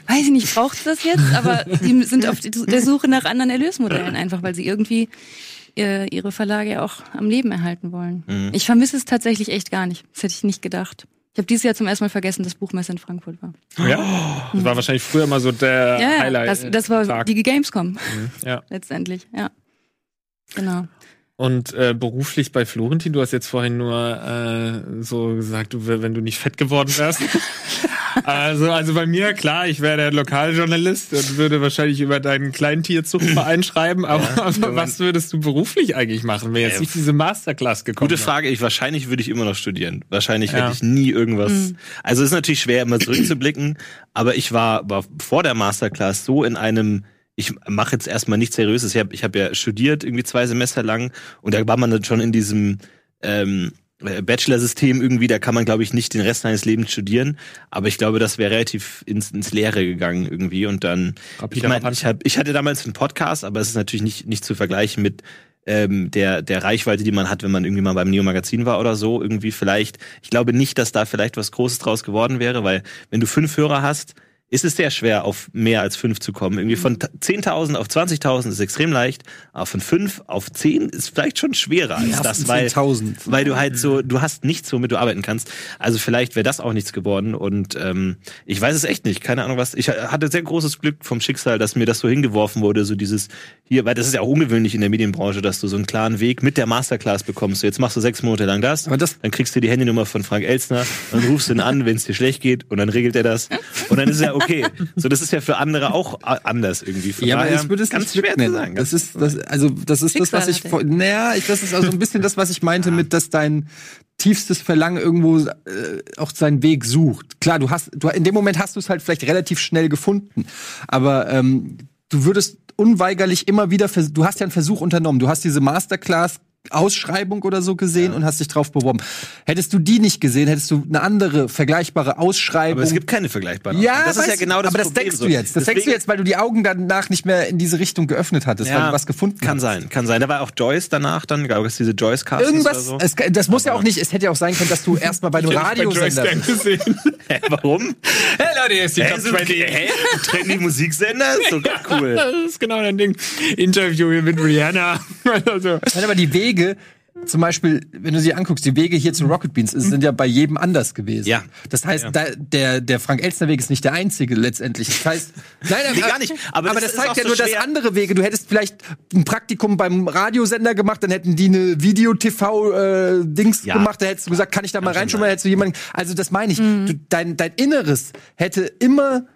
weiß ich nicht, braucht das jetzt? Aber die sind auf der Suche nach anderen Erlösmodellen einfach, weil sie irgendwie äh, ihre Verlage auch am Leben erhalten wollen. Mhm. Ich vermisse es tatsächlich echt gar nicht. Das hätte ich nicht gedacht. Ich habe dieses Jahr zum ersten Mal vergessen, dass Buchmesse in Frankfurt war. Ja? Das war wahrscheinlich früher mal so der Ja, Highlight. das, das war Tag. die Gamescom ja. letztendlich, ja. Genau. Und äh, beruflich bei Florentin, du hast jetzt vorhin nur äh, so gesagt, du, wenn du nicht fett geworden wärst. also, also bei mir, klar, ich wäre der Lokaljournalist und würde wahrscheinlich über deinen Kleintierzuchtverein schreiben, aber, aber was würdest du beruflich eigentlich machen, wenn jetzt Äh, nicht diese Masterclass gekommen Gute? Frage. Ich, wahrscheinlich würde ich immer noch studieren. Wahrscheinlich Ja. hätte ich nie irgendwas. Mhm. Also es ist natürlich schwer, immer zurückzublicken. aber ich war, war vor der Masterclass so in einem, ich mache jetzt erstmal nichts Seriöses. Ich habe ich hab ja studiert, irgendwie zwei Semester lang. Und da war man dann schon in diesem ähm, äh, Bachelor-System irgendwie. Da kann man, glaube ich, nicht den Rest seines Lebens studieren. Aber ich glaube, das wäre relativ ins, ins Leere gegangen irgendwie. Und dann, ich Rapanz. ich, hab, ich hatte damals einen Podcast, aber es ist natürlich nicht, nicht zu vergleichen mit ähm, der, der Reichweite, die man hat, wenn man irgendwie mal beim Neo-Magazin war oder so, irgendwie vielleicht. Ich glaube nicht, dass da vielleicht was Großes draus geworden wäre, weil wenn du fünf Hörer hast, ist es sehr schwer, auf mehr als fünf zu kommen. Irgendwie von 10.000 auf 20.000 ist extrem leicht, aber von fünf auf zehn ist vielleicht schon schwerer als Ja, das, weil, 10.000. weil du halt so, du hast nichts, womit du arbeiten kannst. Also vielleicht wäre das auch nichts geworden und ähm, ich weiß es echt nicht. Keine Ahnung was. Ich hatte sehr großes Glück vom Schicksal, dass mir das so hingeworfen wurde, so dieses hier, weil das ist ja auch ungewöhnlich in der Medienbranche, dass du so einen klaren Weg mit der Masterclass bekommst. So, jetzt machst du sechs Monate lang das, das- dann kriegst du die Handynummer von Frank Elstner, dann rufst du ihn an, wenn es dir schlecht geht und dann regelt er das und dann ist ja okay. So, das ist ja für andere auch a- anders irgendwie. Von Ja, aber daher ich würde es ganz schwer Glück zu nennen. sagen. Das ist, das, also, das ist das, was ich, naja, ich, das ist also ein bisschen das, was ich meinte mit, dass dein tiefstes Verlangen irgendwo äh, auch seinen Weg sucht. Klar, du hast, du, in dem Moment hast du es halt vielleicht relativ schnell gefunden, aber ähm, du würdest unweigerlich immer wieder, du hast ja einen Versuch unternommen. Du hast diese Masterclass Ausschreibung oder so gesehen und hast dich drauf beworben. Hättest du die nicht gesehen, hättest du eine andere vergleichbare Ausschreibung. aber es gibt keine vergleichbare. Ja, das ist ja genau das aber das Problem. denkst so. du jetzt. Das denkst du Deswegen- jetzt, weil du die Augen danach nicht mehr in diese Richtung geöffnet hattest, weil du was gefunden Kann hast. sein, kann sein. Da war auch Joyce danach dann, gab es diese Joyce Casts Irgendwas, oder so. es, das muss ja auch nicht, es hätte ja auch sein können, dass du erstmal bei einem Radiosender. Gang gesehen. Hä, warum? hey Leute, hier ist die Top so, 20. hä? Trendy Musiksender? Ist sogar cool. Das ist genau dein Ding. Interview hier mit Rihanna. Also, Nein, aber die Wege, zum Beispiel, wenn du sie anguckst, die Wege hier zu Rocket Beans sind ja bei jedem anders gewesen. Ja. Das heißt, Ja. da, der, der Frank Elstner Weg ist nicht der einzige letztendlich. Das heißt, nein, Nee, gar nicht. Aber Aber, das das, zeigt ja so nur, dass andere Wege. Du hättest vielleicht ein Praktikum beim Radiosender gemacht, dann hätten die eine Video-TV-Dings Ja. gemacht, da hättest du gesagt, kann ich da mal schon reinschauen, dann hättest du jemanden. Also das meine ich. Du, dein, dein Inneres hätte immer.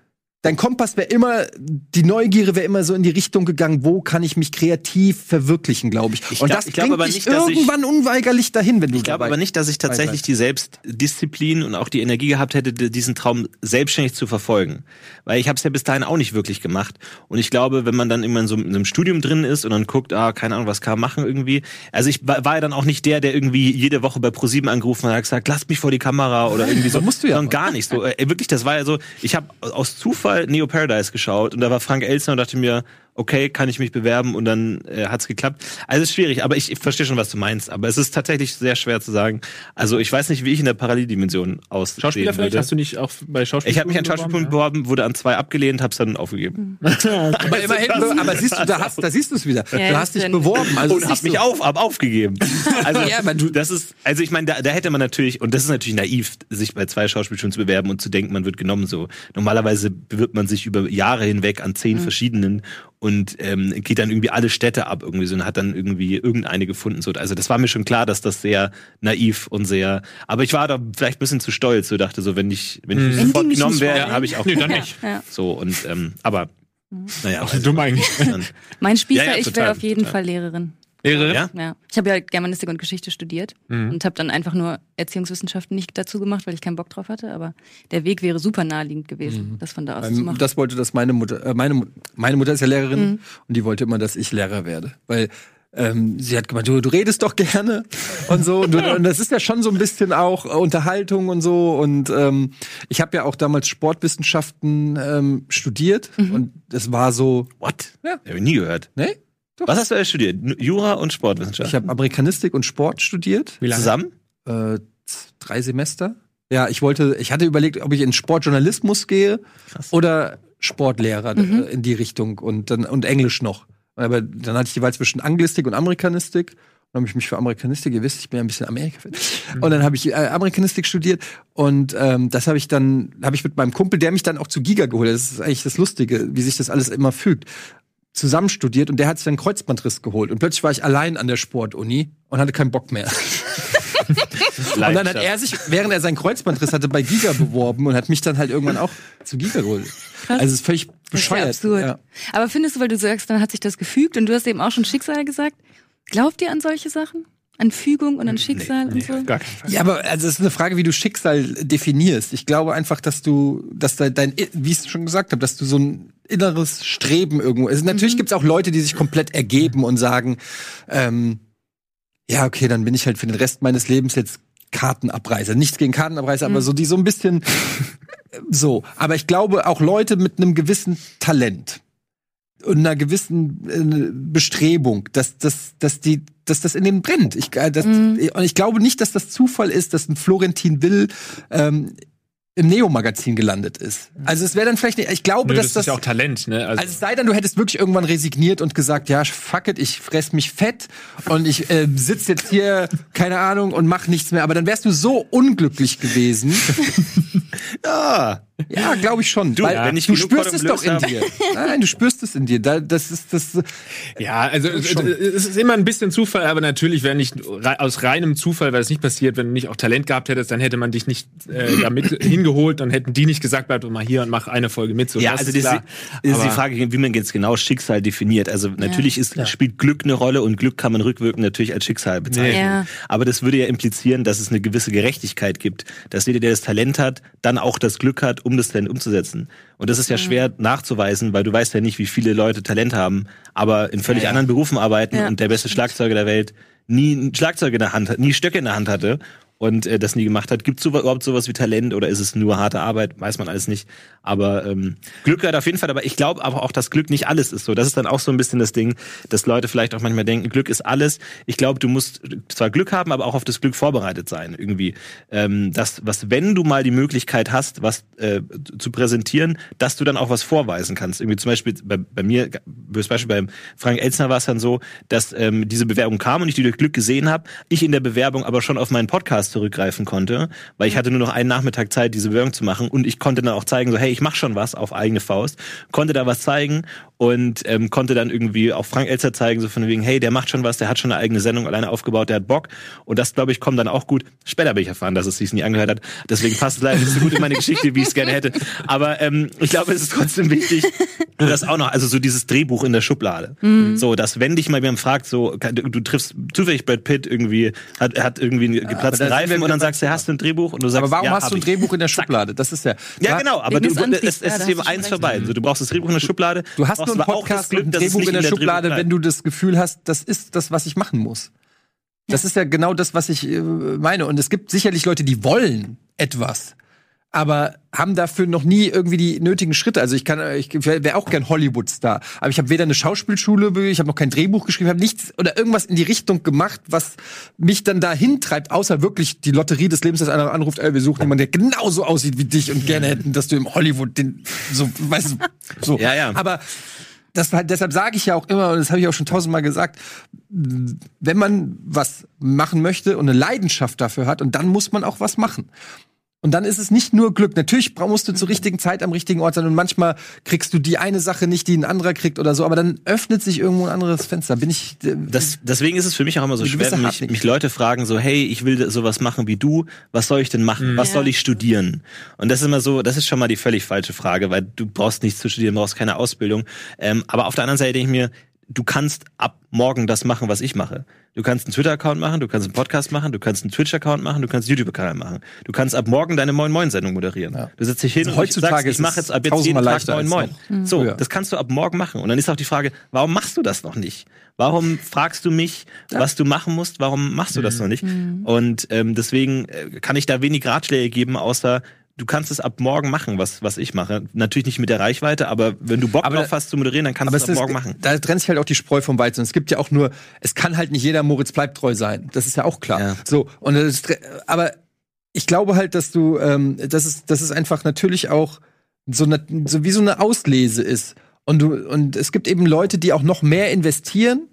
Dein Kompass wäre immer, die Neugierde wäre immer so in die Richtung gegangen, wo kann ich mich kreativ verwirklichen, glaube ich. Ich Und glaub- das ich glaub bringt nicht, dass ich- irgendwann unweigerlich dahin, wenn du Ich glaube aber nicht, dass ich tatsächlich die Selbstdisziplin und auch die Energie gehabt hätte, diesen Traum selbstständig zu verfolgen. Weil ich habe es ja bis dahin auch nicht wirklich gemacht. Und ich glaube, wenn man dann immer in so einem Studium drin ist und dann guckt, ah, keine Ahnung, was kann man machen irgendwie. Also ich war, ja dann auch nicht der, der irgendwie jede Woche bei ProSieben angerufen hat und hat gesagt, lasst mich vor die Kamera oder irgendwie so. Aber musst du ja Sondern gar nicht so. Äh, wirklich, das war ja so, ich habe aus Zufall Neo Paradise geschaut und da war Frank Elstner und dachte mir, okay, kann ich mich bewerben und dann äh, hat's geklappt. Also es ist schwierig, aber ich, ich verstehe schon, was du meinst. Aber es ist tatsächlich sehr schwer zu sagen. Also ich weiß nicht, wie ich in der Paralleldimension aussehen Schauspieler vielleicht? würde. Hast du nicht auch bei Schauspieler? ich habe mich an Schauspielpunkt beworben, wurde an zwei abgelehnt, hab's dann aufgegeben. aber immerhin, aber siehst du, da, hast, da siehst du es wieder. Ja, du hast dich beworben. Also und ist mich auf, ab aufgegeben. Also Ja, du- das ist, also ich meine, da, da hätte man natürlich, und das ist natürlich naiv, sich bei zwei Schauspielschulen zu bewerben und zu denken, man wird genommen so. Normalerweise bewirbt man sich über Jahre hinweg an zehn verschiedenen und ähm, geht dann irgendwie alle Städte ab irgendwie so und hat dann irgendwie irgendeine gefunden. So. Also das war mir schon klar, dass das sehr naiv und sehr. Aber ich war da vielleicht ein bisschen zu stolz. So dachte so, wenn ich, wenn ich Wenn sofort genommen nicht wäre, habe ich auch Nee, dann nicht. ja. so und ähm, aber naja, also, Dumm eigentlich. dann, Mein Spießer, Ja, ja, ich wäre auf jeden total. Fall Lehrerin. Lehrerin? ja. Ja. Ich habe ja Germanistik und Geschichte studiert und habe dann einfach nur Erziehungswissenschaften nicht dazu gemacht, weil ich keinen Bock drauf hatte. Aber der Weg wäre super naheliegend gewesen, das von da aus zu Ähm, machen. Das wollte das meine Mutter. Äh, meine, meine Mutter ist ja Lehrerin und die wollte immer, dass ich Lehrer werde. Weil ähm, sie hat gemeint, du, du redest doch gerne und so. Und, du, und das ist ja schon so ein bisschen auch äh, Unterhaltung und so. Und ähm, ich habe ja auch damals Sportwissenschaften ähm, studiert und es war so, What? Ja. Hab ich nie gehört. Ne? Was hast du studiert? Jura und Sportwissenschaft. Ich habe Amerikanistik und Sport studiert. Wie lange? Zusammen? Äh, drei Semester. Ja, ich wollte, ich hatte überlegt, ob ich in Sportjournalismus gehe Krass. oder Sportlehrer äh, in die Richtung und dann und Englisch noch. Aber dann hatte ich die Wahl zwischen Anglistik und Amerikanistik. Dann habe ich mich für Amerikanistik, ihr wisst, ich bin ja ein bisschen Amerika-Fan. Und dann habe ich äh, Amerikanistik studiert und ähm, das habe ich dann, habe ich mit meinem Kumpel, der mich dann auch zu Giga geholt hat. Das ist eigentlich das Lustige, wie sich das alles immer fügt. Zusammen studiert und der hat sich dann einen Kreuzbandriss geholt und plötzlich war ich allein an der Sportuni und hatte keinen Bock mehr. Und dann hat er sich, während er seinen Kreuzbandriss hatte, bei Giga beworben und hat mich dann halt irgendwann auch zu Giga geholt. Also es ist völlig Das ist ja bescheuert. absurd. Ja. Aber findest du, weil du sagst, dann hat sich das gefügt und du hast eben auch schon Schicksal gesagt, glaubt ihr an solche Sachen? An Fügung und an Schicksal und so? Gar keinen Fall. Ja, aber also es ist eine Frage, wie du Schicksal definierst. Ich glaube einfach, dass du, dass da dein, wie ich es schon gesagt habe, dass du so ein inneres Streben irgendwo. Also natürlich gibt's auch Leute, die sich komplett ergeben und sagen, ähm, ja, okay, dann bin ich halt für den Rest meines Lebens jetzt Kartenabreißer. Nichts gegen Kartenabreißer, aber so die so ein bisschen so. Aber ich glaube auch Leute mit einem gewissen Talent und einer gewissen äh, Bestrebung, dass, dass, dass die, dass das in denen brennt. Ich, äh, das, Und ich glaube nicht, dass das Zufall ist, dass ein Florentin Will ähm, im Neo-Magazin gelandet ist. Also es wäre dann vielleicht, nicht, ich glaube, Nö, dass das das, ist ja auch Talent, ne? also es sei denn, du hättest wirklich irgendwann resigniert und gesagt, ja, fuck it, ich fress mich fett und ich äh, sitz jetzt hier, keine Ahnung, und mach nichts mehr. Aber dann wärst du so unglücklich gewesen. Ja. Ja, glaube ich schon. Du, Weil wenn ich du spürst es doch in dir. Nein, du spürst es in dir. Da, das ist das. Ja, also es, Schon. es ist immer ein bisschen Zufall, aber natürlich wäre nicht rei- aus reinem Zufall, weil es nicht passiert, wenn du nicht auch Talent gehabt hättest, dann hätte man dich nicht äh, damit hingeholt und hätten die nicht gesagt, bleib doch mal hier und mach eine Folge mit. So, Ja, das also ist das ist die Frage, wie man jetzt genau Schicksal definiert. Also natürlich ist, spielt Glück eine Rolle und Glück kann man rückwirkend natürlich als Schicksal bezeichnen. Ja. Aber das würde ja implizieren, dass es eine gewisse Gerechtigkeit gibt, dass jeder, der das Talent hat, dann auch das Glück hat, um das Talent umzusetzen. Und das ist ja schwer nachzuweisen, weil du weißt ja nicht, wie viele Leute Talent haben, aber in völlig anderen Berufen arbeiten Ja, und der beste Schlagzeuger der Welt nie ein Schlagzeug in der Hand hat, nie Stöcke in der Hand hatte und äh, das nie gemacht hat. Gibt es überhaupt sowas wie Talent oder ist es nur harte Arbeit? Weiß man alles nicht. Aber ähm, Glück gehört auf jeden Fall. Aber ich glaube aber auch, dass Glück nicht alles ist. So, das ist dann auch so ein bisschen das Ding, dass Leute vielleicht auch manchmal denken, Glück ist alles. Ich glaube, du musst zwar Glück haben, aber auch auf das Glück vorbereitet sein irgendwie. Ähm, das, was wenn du mal die Möglichkeit hast, was äh, zu präsentieren, dass du dann auch was vorweisen kannst. Irgendwie zum Beispiel bei, bei mir, zum Beispiel beim Frank Elzner war es dann so, dass ähm, diese Bewerbung kam und ich die durch Glück gesehen habe. Ich in der Bewerbung aber schon auf meinen Podcast zurückgreifen konnte, weil ich hatte nur noch einen Nachmittag Zeit, diese Bewerbung zu machen. Und ich konnte dann auch zeigen, so hey, ich mache schon was auf eigene Faust, konnte da was zeigen und ähm, konnte dann irgendwie auch Frank Elzer zeigen, so von wegen, hey, der macht schon was, der hat schon eine eigene Sendung alleine aufgebaut, der hat Bock und das, glaube ich, kommt dann auch gut. Später bin ich erfahren, dass es sich nie angehört hat, deswegen passt es leider nicht so gut in meine Geschichte, wie ich es gerne hätte, aber ähm, ich glaube, es ist trotzdem wichtig, das auch noch, also so dieses Drehbuch in der Schublade, so, dass wenn dich mal jemand fragt, so, du, triffst zufällig Brad Pitt irgendwie, hat, hat irgendwie einen geplatzten sind wir Reifen und dann sagst du, hast du ein Drehbuch und du sagst, Aber warum ja, hast du ein. Drehbuch in der. Schublade? Das ist ja. Ja, genau, aber du, es, es ja, ist eben eins vorbei. Also, du brauchst das Drehbuch in der Schublade. Du hast nur brauchst ein aber auch Podcast Glück, und ein Drehbuch in der Drehbuch Schublade, wenn du das Gefühl hast, das ist das, was ich machen muss. Das ist ja genau das, was ich äh, meine. Und es gibt sicherlich Leute, die wollen etwas, aber haben dafür noch nie irgendwie die nötigen Schritte. Also ich kann, ich wäre auch gern Hollywood-Star, aber ich habe weder eine Schauspielschule, ich habe noch kein Drehbuch geschrieben, habe nichts oder irgendwas in die Richtung gemacht, was mich dann dahin treibt, außer wirklich die Lotterie des Lebens, dass einer anruft, ey, wir suchen jemanden, der genauso aussieht wie dich und gerne hätten, dass du im Hollywood den so, weißt du, so. Ja, ja. Aber das halt, deshalb sage ich ja auch immer, und das habe ich auch schon tausendmal gesagt, wenn man was machen möchte und eine Leidenschaft dafür hat, und dann muss man auch was machen. Und dann ist es nicht nur Glück. Natürlich musst du zur richtigen Zeit am richtigen Ort sein und manchmal kriegst du die eine Sache nicht, die ein anderer kriegt oder so, aber dann öffnet sich irgendwo ein anderes Fenster. Bin ich. äh, Das, deswegen ist es für mich auch immer so schwer, wenn mich, mich Leute fragen, so, hey, ich will sowas machen wie du, was soll ich denn machen? Was Ja. soll ich studieren? Und das ist immer so, das ist schon mal die völlig falsche Frage, weil du brauchst nichts zu studieren, brauchst keine Ausbildung. Ähm, aber auf der anderen Seite denke ich mir, du kannst ab morgen das machen, was ich mache. Du kannst einen Twitter-Account machen, du kannst einen Podcast machen, du kannst einen Twitch-Account machen, du kannst einen YouTube-Kanal machen. Du kannst ab morgen deine Moin Moin Sendung moderieren. Ja. Du setzt dich hin Also und heutzutage sagst, ich mache jetzt ab jetzt jeden Tag Moin Moin. noch So, das kannst du ab morgen machen. Und dann ist auch die Frage, warum machst du das noch nicht? Warum fragst du mich, was du machen musst? Warum machst du das noch nicht? Und ähm, deswegen äh, kann ich da wenig Ratschläge geben, außer du kannst es ab morgen machen, was, was ich mache. Natürlich nicht mit der Reichweite, aber wenn du Bock Aber- drauf hast zu moderieren, dann kannst du es ab ist, morgen machen. da trennt sich halt auch die Spreu vom Weizen. Es gibt ja auch nur, es kann halt nicht jeder Moritz bleibt treu sein. Das ist ja auch klar. Ja. So und das, aber ich glaube halt, dass du, ähm, dass es, dass es einfach natürlich auch so, eine, so wie so eine Auslese ist. Und du und es gibt eben Leute, die auch noch mehr investieren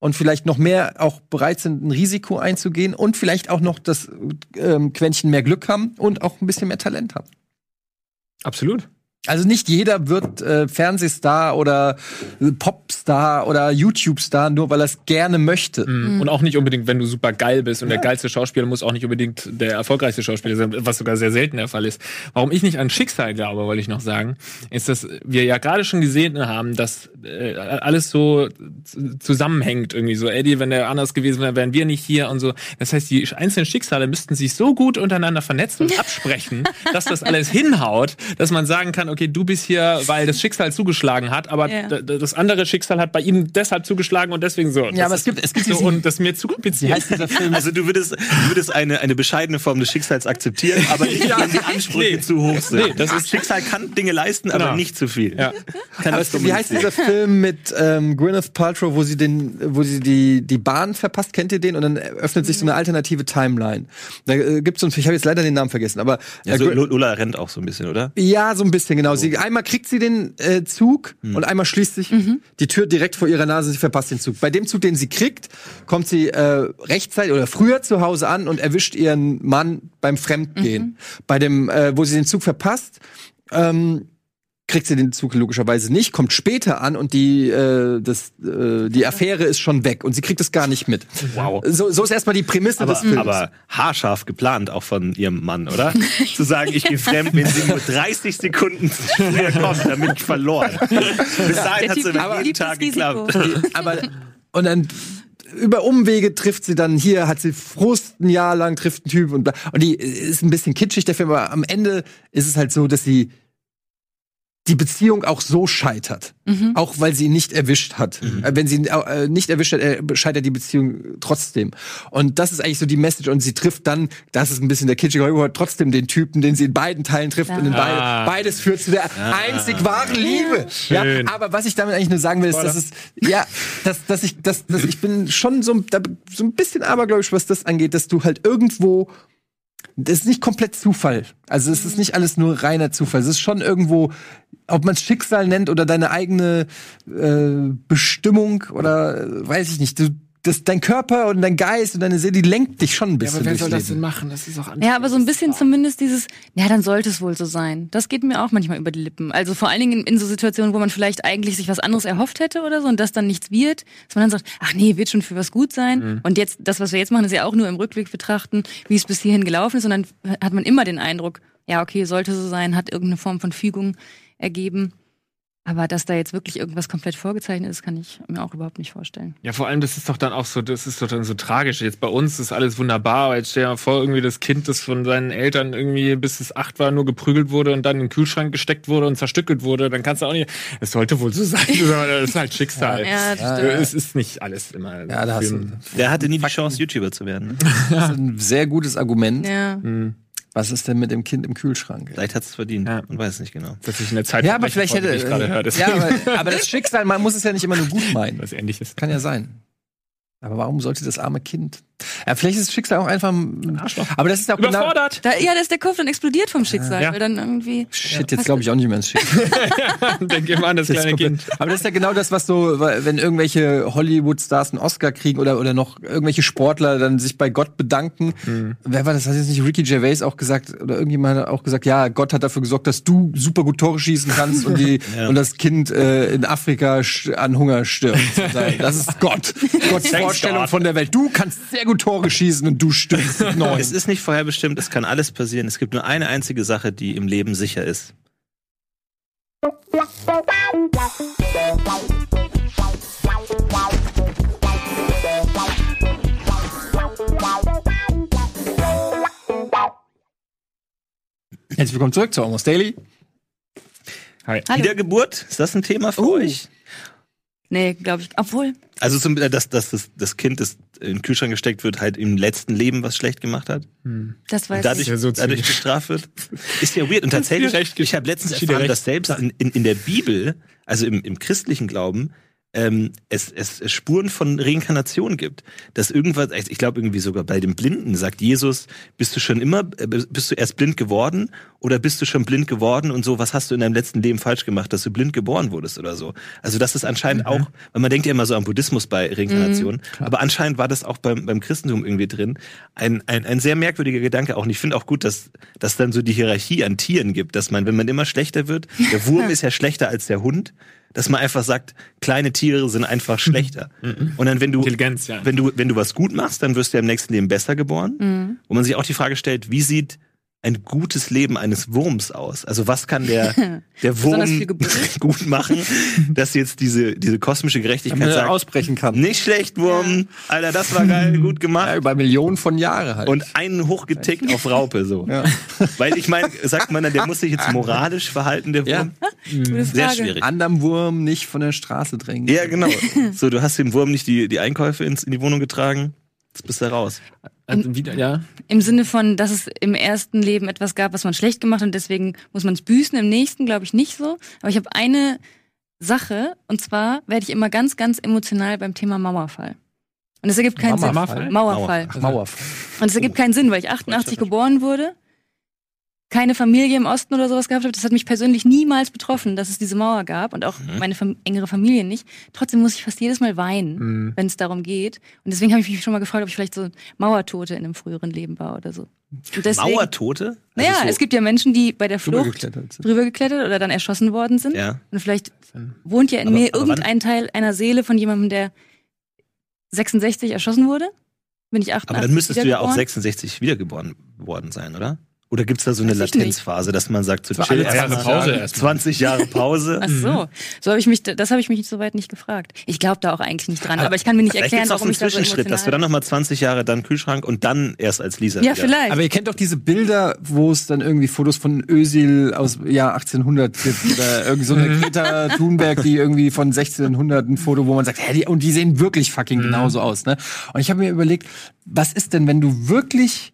und vielleicht noch mehr auch bereit sind, ein Risiko einzugehen und vielleicht auch noch das ähm, Quäntchen mehr Glück haben und auch ein bisschen mehr Talent haben. Absolut. Also nicht jeder wird äh, Fernsehstar oder äh, Popstar oder YouTube-Star, nur weil er es gerne möchte. Mhm. Und auch nicht unbedingt, wenn du super geil bist. Und der geilste Schauspieler muss auch nicht unbedingt der erfolgreichste Schauspieler sein, was sogar sehr selten der Fall ist. Warum ich nicht an Schicksal glaube, wollte ich noch sagen, ist, dass wir ja gerade schon gesehen haben, dass äh, alles so zusammenhängt irgendwie so. Eddie, wenn der anders gewesen wäre, wären wir nicht hier und so. Das heißt, die einzelnen Schicksale müssten sich so gut untereinander vernetzen und absprechen, dass das alles hinhaut, dass man sagen kann, okay, okay, du bist hier, weil das Schicksal zugeschlagen hat, aber Ja. das andere Schicksal hat bei ihm deshalb zugeschlagen und deswegen so. Ja, aber es gibt, es gibt so, diesen, und das ist mir zu wie kompliziert. heißt dieser Film? Also du würdest, du würdest eine, eine bescheidene Form des Schicksals akzeptieren, aber nicht, wenn die Ansprüche Nee. zu hoch sind. Nee, das ist- Schicksal kann Dinge leisten, aber Genau. nicht zu viel. Ja. Kann Aber das es, wie heißt dieser Film mit ähm, Gwyneth Paltrow, wo sie den, wo sie die die Bahn verpasst? Kennt ihr den? Und dann öffnet sich so eine alternative Timeline. Da äh, gibt's so ein, ich habe jetzt leider den Namen vergessen, aber Ja, äh, so, Gwy- Lola rennt auch so ein bisschen, oder? ja, so ein bisschen genau. Sie einmal kriegt sie den äh, Zug und einmal schließt sich die Tür direkt vor ihrer Nase. Sie verpasst den Zug. Bei dem Zug, den sie kriegt, kommt sie äh, rechtzeitig oder früher zu Hause an und erwischt ihren Mann beim Fremdgehen. Bei dem, äh, wo sie den Zug verpasst. Ähm, kriegt sie den Zug logischerweise nicht, kommt später an und die, äh, das, äh, die Affäre ist schon weg und sie kriegt es gar nicht mit. Wow. So, so ist erstmal die Prämisse Aber, des Films. aber haarscharf geplant auch von ihrem Mann, oder? Zu sagen, ich gehe fremd, wenn sie nur 30 Sekunden früher kommt, damit ich verloren. Bis dahin Der hat es Typ immer jeden Tag geklappt. aber und dann über Umwege trifft sie dann hier, hat sie Frust ein Jahr lang, trifft einen Typ und bla. Und die ist ein bisschen kitschig, der Film, aber am Ende ist es halt so, dass sie die Beziehung auch so scheitert. Auch weil sie ihn nicht erwischt hat. Äh, Wenn sie ihn äh, nicht erwischt hat, äh, scheitert die Beziehung trotzdem. Und das ist eigentlich so die Message. Und sie trifft dann, das ist ein bisschen der kitschige Hollywood, trotzdem den Typen, den sie in beiden Teilen trifft. Und in beide, Ah. beides führt zu der einzig wahren Liebe. Ja, Schön. aber was ich damit eigentlich nur sagen will, ist, dass es, ja, dass, dass ich, dass, dass ich bin schon so, da- so ein bisschen abergläubisch, was das angeht, dass du halt irgendwo, das ist nicht komplett Zufall. Also es ist nicht alles nur reiner Zufall. Es ist schon irgendwo, ob man es Schicksal nennt oder deine eigene äh, Bestimmung oder äh, weiß ich nicht. Du, das, dein Körper und dein Geist und deine Seele, die lenkt dich schon ein bisschen durchs Leben. machen? Das ist auch Ja, aber so ein bisschen zumindest dieses, ja, dann sollte es wohl so sein. Das geht mir auch manchmal über die Lippen. Also vor allen Dingen in, in so Situationen, wo man vielleicht eigentlich sich was anderes erhofft hätte oder so und das dann nichts wird, dass man dann sagt, ach nee, wird schon für was gut sein. Und jetzt, das, was wir jetzt machen, ist ja auch nur im Rückblick betrachten, wie es bis hierhin gelaufen ist. Und dann hat man immer den Eindruck, ja, okay, sollte so sein, hat irgendeine Form von Fügung ergeben. Aber dass da jetzt wirklich irgendwas komplett vorgezeichnet ist, kann ich mir auch überhaupt nicht vorstellen. Ja, vor allem, das ist doch dann auch so, das ist doch dann so tragisch. Jetzt bei uns ist alles wunderbar, aber jetzt stell dir mal vor, irgendwie das Kind, das von seinen Eltern irgendwie bis es acht war, nur geprügelt wurde und dann in den Kühlschrank gesteckt wurde und zerstückelt wurde, dann kannst du auch nicht, es sollte wohl so sein, das ist halt Schicksal. Ja, das Äh, Es ist nicht alles immer. Ja, da hast du, Der hatte nie die Chance, YouTuber zu werden. das ist ein sehr gutes Argument. Ja. Was ist denn mit dem Kind im Kühlschrank? Vielleicht hat es verdient. Ja. Man weiß es nicht genau. Das ist in der Zeit. Ja, aber vielleicht hätte. ich gerade höre. Das ja, aber, aber das Schicksal, man muss es ja nicht immer nur gut meinen. was ähnliches. Kann ja sein. Aber warum sollte das arme Kind? Ja, vielleicht ist das Schicksal auch einfach ein Arschloch. Aber das ist auch genau. Überfordert. Da, ja, da ist der Kopf dann explodiert vom Schicksal, Ja. weil dann irgendwie. Shit, jetzt glaube ich auch nicht mehr ins Schicksal. Denke immer an das Das kleine Kind. Aber das ist ja genau das, was so, wenn irgendwelche Hollywood-Stars einen Oscar kriegen oder, oder noch irgendwelche Sportler dann sich bei Gott bedanken. Hm. Wer war das? Hat jetzt nicht Ricky Gervais auch gesagt oder irgendjemand hat auch gesagt, ja, Gott hat dafür gesorgt, dass du super gut Tore schießen kannst und, die, Ja. und das Kind äh, in Afrika an Hunger stirbt. sozusagen. Das ist Gott. Gottes Vorstellung God. von der Welt. Du kannst sehr gut Tore schießen und du stirbst mit neun. Es ist nicht vorherbestimmt, es kann alles passieren. Es gibt nur eine einzige Sache, die im Leben sicher ist. Herzlich willkommen zurück zu Almost Daily. Hi. Hallo. Wiedergeburt, ist das ein Thema für Oh. euch? Nee, glaube ich. Obwohl, Also, zum, äh, dass, dass das, das Kind, das in den Kühlschrank gesteckt wird, halt im letzten Leben was schlecht gemacht hat das weiß und dadurch, ich. ja so dadurch bestraft wird. Ist ja weird. Und tatsächlich, ich habe letztens erfahren, dass selbst in, in, in der Bibel, also im, im christlichen Glauben, ähm, es, es, es Spuren von Reinkarnation gibt. Dass irgendwas, ich glaube irgendwie sogar bei den Blinden sagt Jesus, bist du schon immer, äh, bist du erst blind geworden oder bist du schon blind geworden und so, was hast du in deinem letzten Leben falsch gemacht, dass du blind geboren wurdest oder so. Also das ist anscheinend auch, weil man denkt ja immer so am Buddhismus bei Reinkarnation, aber anscheinend war das auch beim, beim Christentum irgendwie drin. Ein, ein, ein sehr merkwürdiger Gedanke auch. Und ich finde auch gut, dass dass dann so die Hierarchie an Tieren gibt, dass man, wenn man immer schlechter wird, der Wurm ist ja schlechter als der Hund, dass man einfach sagt, kleine Tiere sind einfach schlechter. Und dann, wenn du, Intelligenz, ja. wenn du, wenn du was gut machst, dann wirst du ja im nächsten Leben besser geboren. Wo man sich auch die Frage stellt, wie sieht ein gutes Leben eines Wurms aus? Also was kann der, der Wurm gut machen, dass jetzt diese, diese kosmische Damit Gerechtigkeit er sagt, ausbrechen kann. nicht schlecht, Wurm, Alter, das war geil, gut Ja, gemacht. über Millionen von Jahren halt. Und einen hochgetickt auf Raupe, so. Ja. Weil ich meine, sagt man dann, der muss sich jetzt moralisch verhalten, der Ja. Wurm? Gute Sehr Frage. schwierig. anderem Wurm nicht von der Straße drängen. Ja, genau. So, du hast dem Wurm nicht die, die Einkäufe ins, in die Wohnung getragen. Jetzt bist du raus. Also wieder, ja. Im Sinne von, dass es im ersten Leben etwas gab, was man schlecht gemacht hat und deswegen muss man es büßen. Im nächsten glaube ich nicht so. Aber ich habe eine Sache und zwar werde ich immer ganz, ganz emotional beim Thema Mauerfall. Und es ergibt keinen Mauerfall? Sinn. Mauerfall. Ach, Mauerfall. Und es ergibt keinen Sinn, weil ich 88 geboren wurde, keine Familie im Osten oder sowas gehabt habe. Das hat mich persönlich niemals betroffen, dass es diese Mauer gab und auch meine fam engere Familie nicht. Trotzdem muss ich fast jedes Mal weinen, Mhm. wenn es darum geht. Und deswegen habe ich mich schon mal gefragt, ob ich vielleicht so Mauertote in einem früheren Leben war oder so. Deswegen, Mauertote? Naja, Also so- es gibt ja Menschen, die bei der Drüber Flucht geklettert drüber geklettert oder dann erschossen worden sind. Ja. Und vielleicht wohnt ja in Aber- mir aber wann- irgendein Teil einer Seele von jemandem, der 66 erschossen wurde. Bin ich 88 Aber dann müsstest du ja auch wiedergeboren. 66 wiedergeboren worden sein, oder? Oder gibt's da so eine Latenzphase, dass man sagt, so war chill alle Jahre 20 Pause Jahre, erstmal. 20 Jahre Pause? Ach so, so habe ich mich, das habe ich mich soweit nicht gefragt. Ich glaube da auch eigentlich nicht dran, aber ich kann mir nicht erklären, warum einen ich da so Zwischenschritt, dass du dann nochmal 20 Jahre dann Kühlschrank und dann erst als Lisa Ja, wieder. vielleicht. Aber ihr kennt doch diese Bilder, wo es dann irgendwie Fotos von Özil aus Jahr 1800 gibt oder irgend so eine Greta Thunberg, die irgendwie von 1600 ein Foto, wo man sagt, hä, die, und die sehen wirklich fucking genauso aus, ne? Und ich habe mir überlegt, was ist denn, wenn du wirklich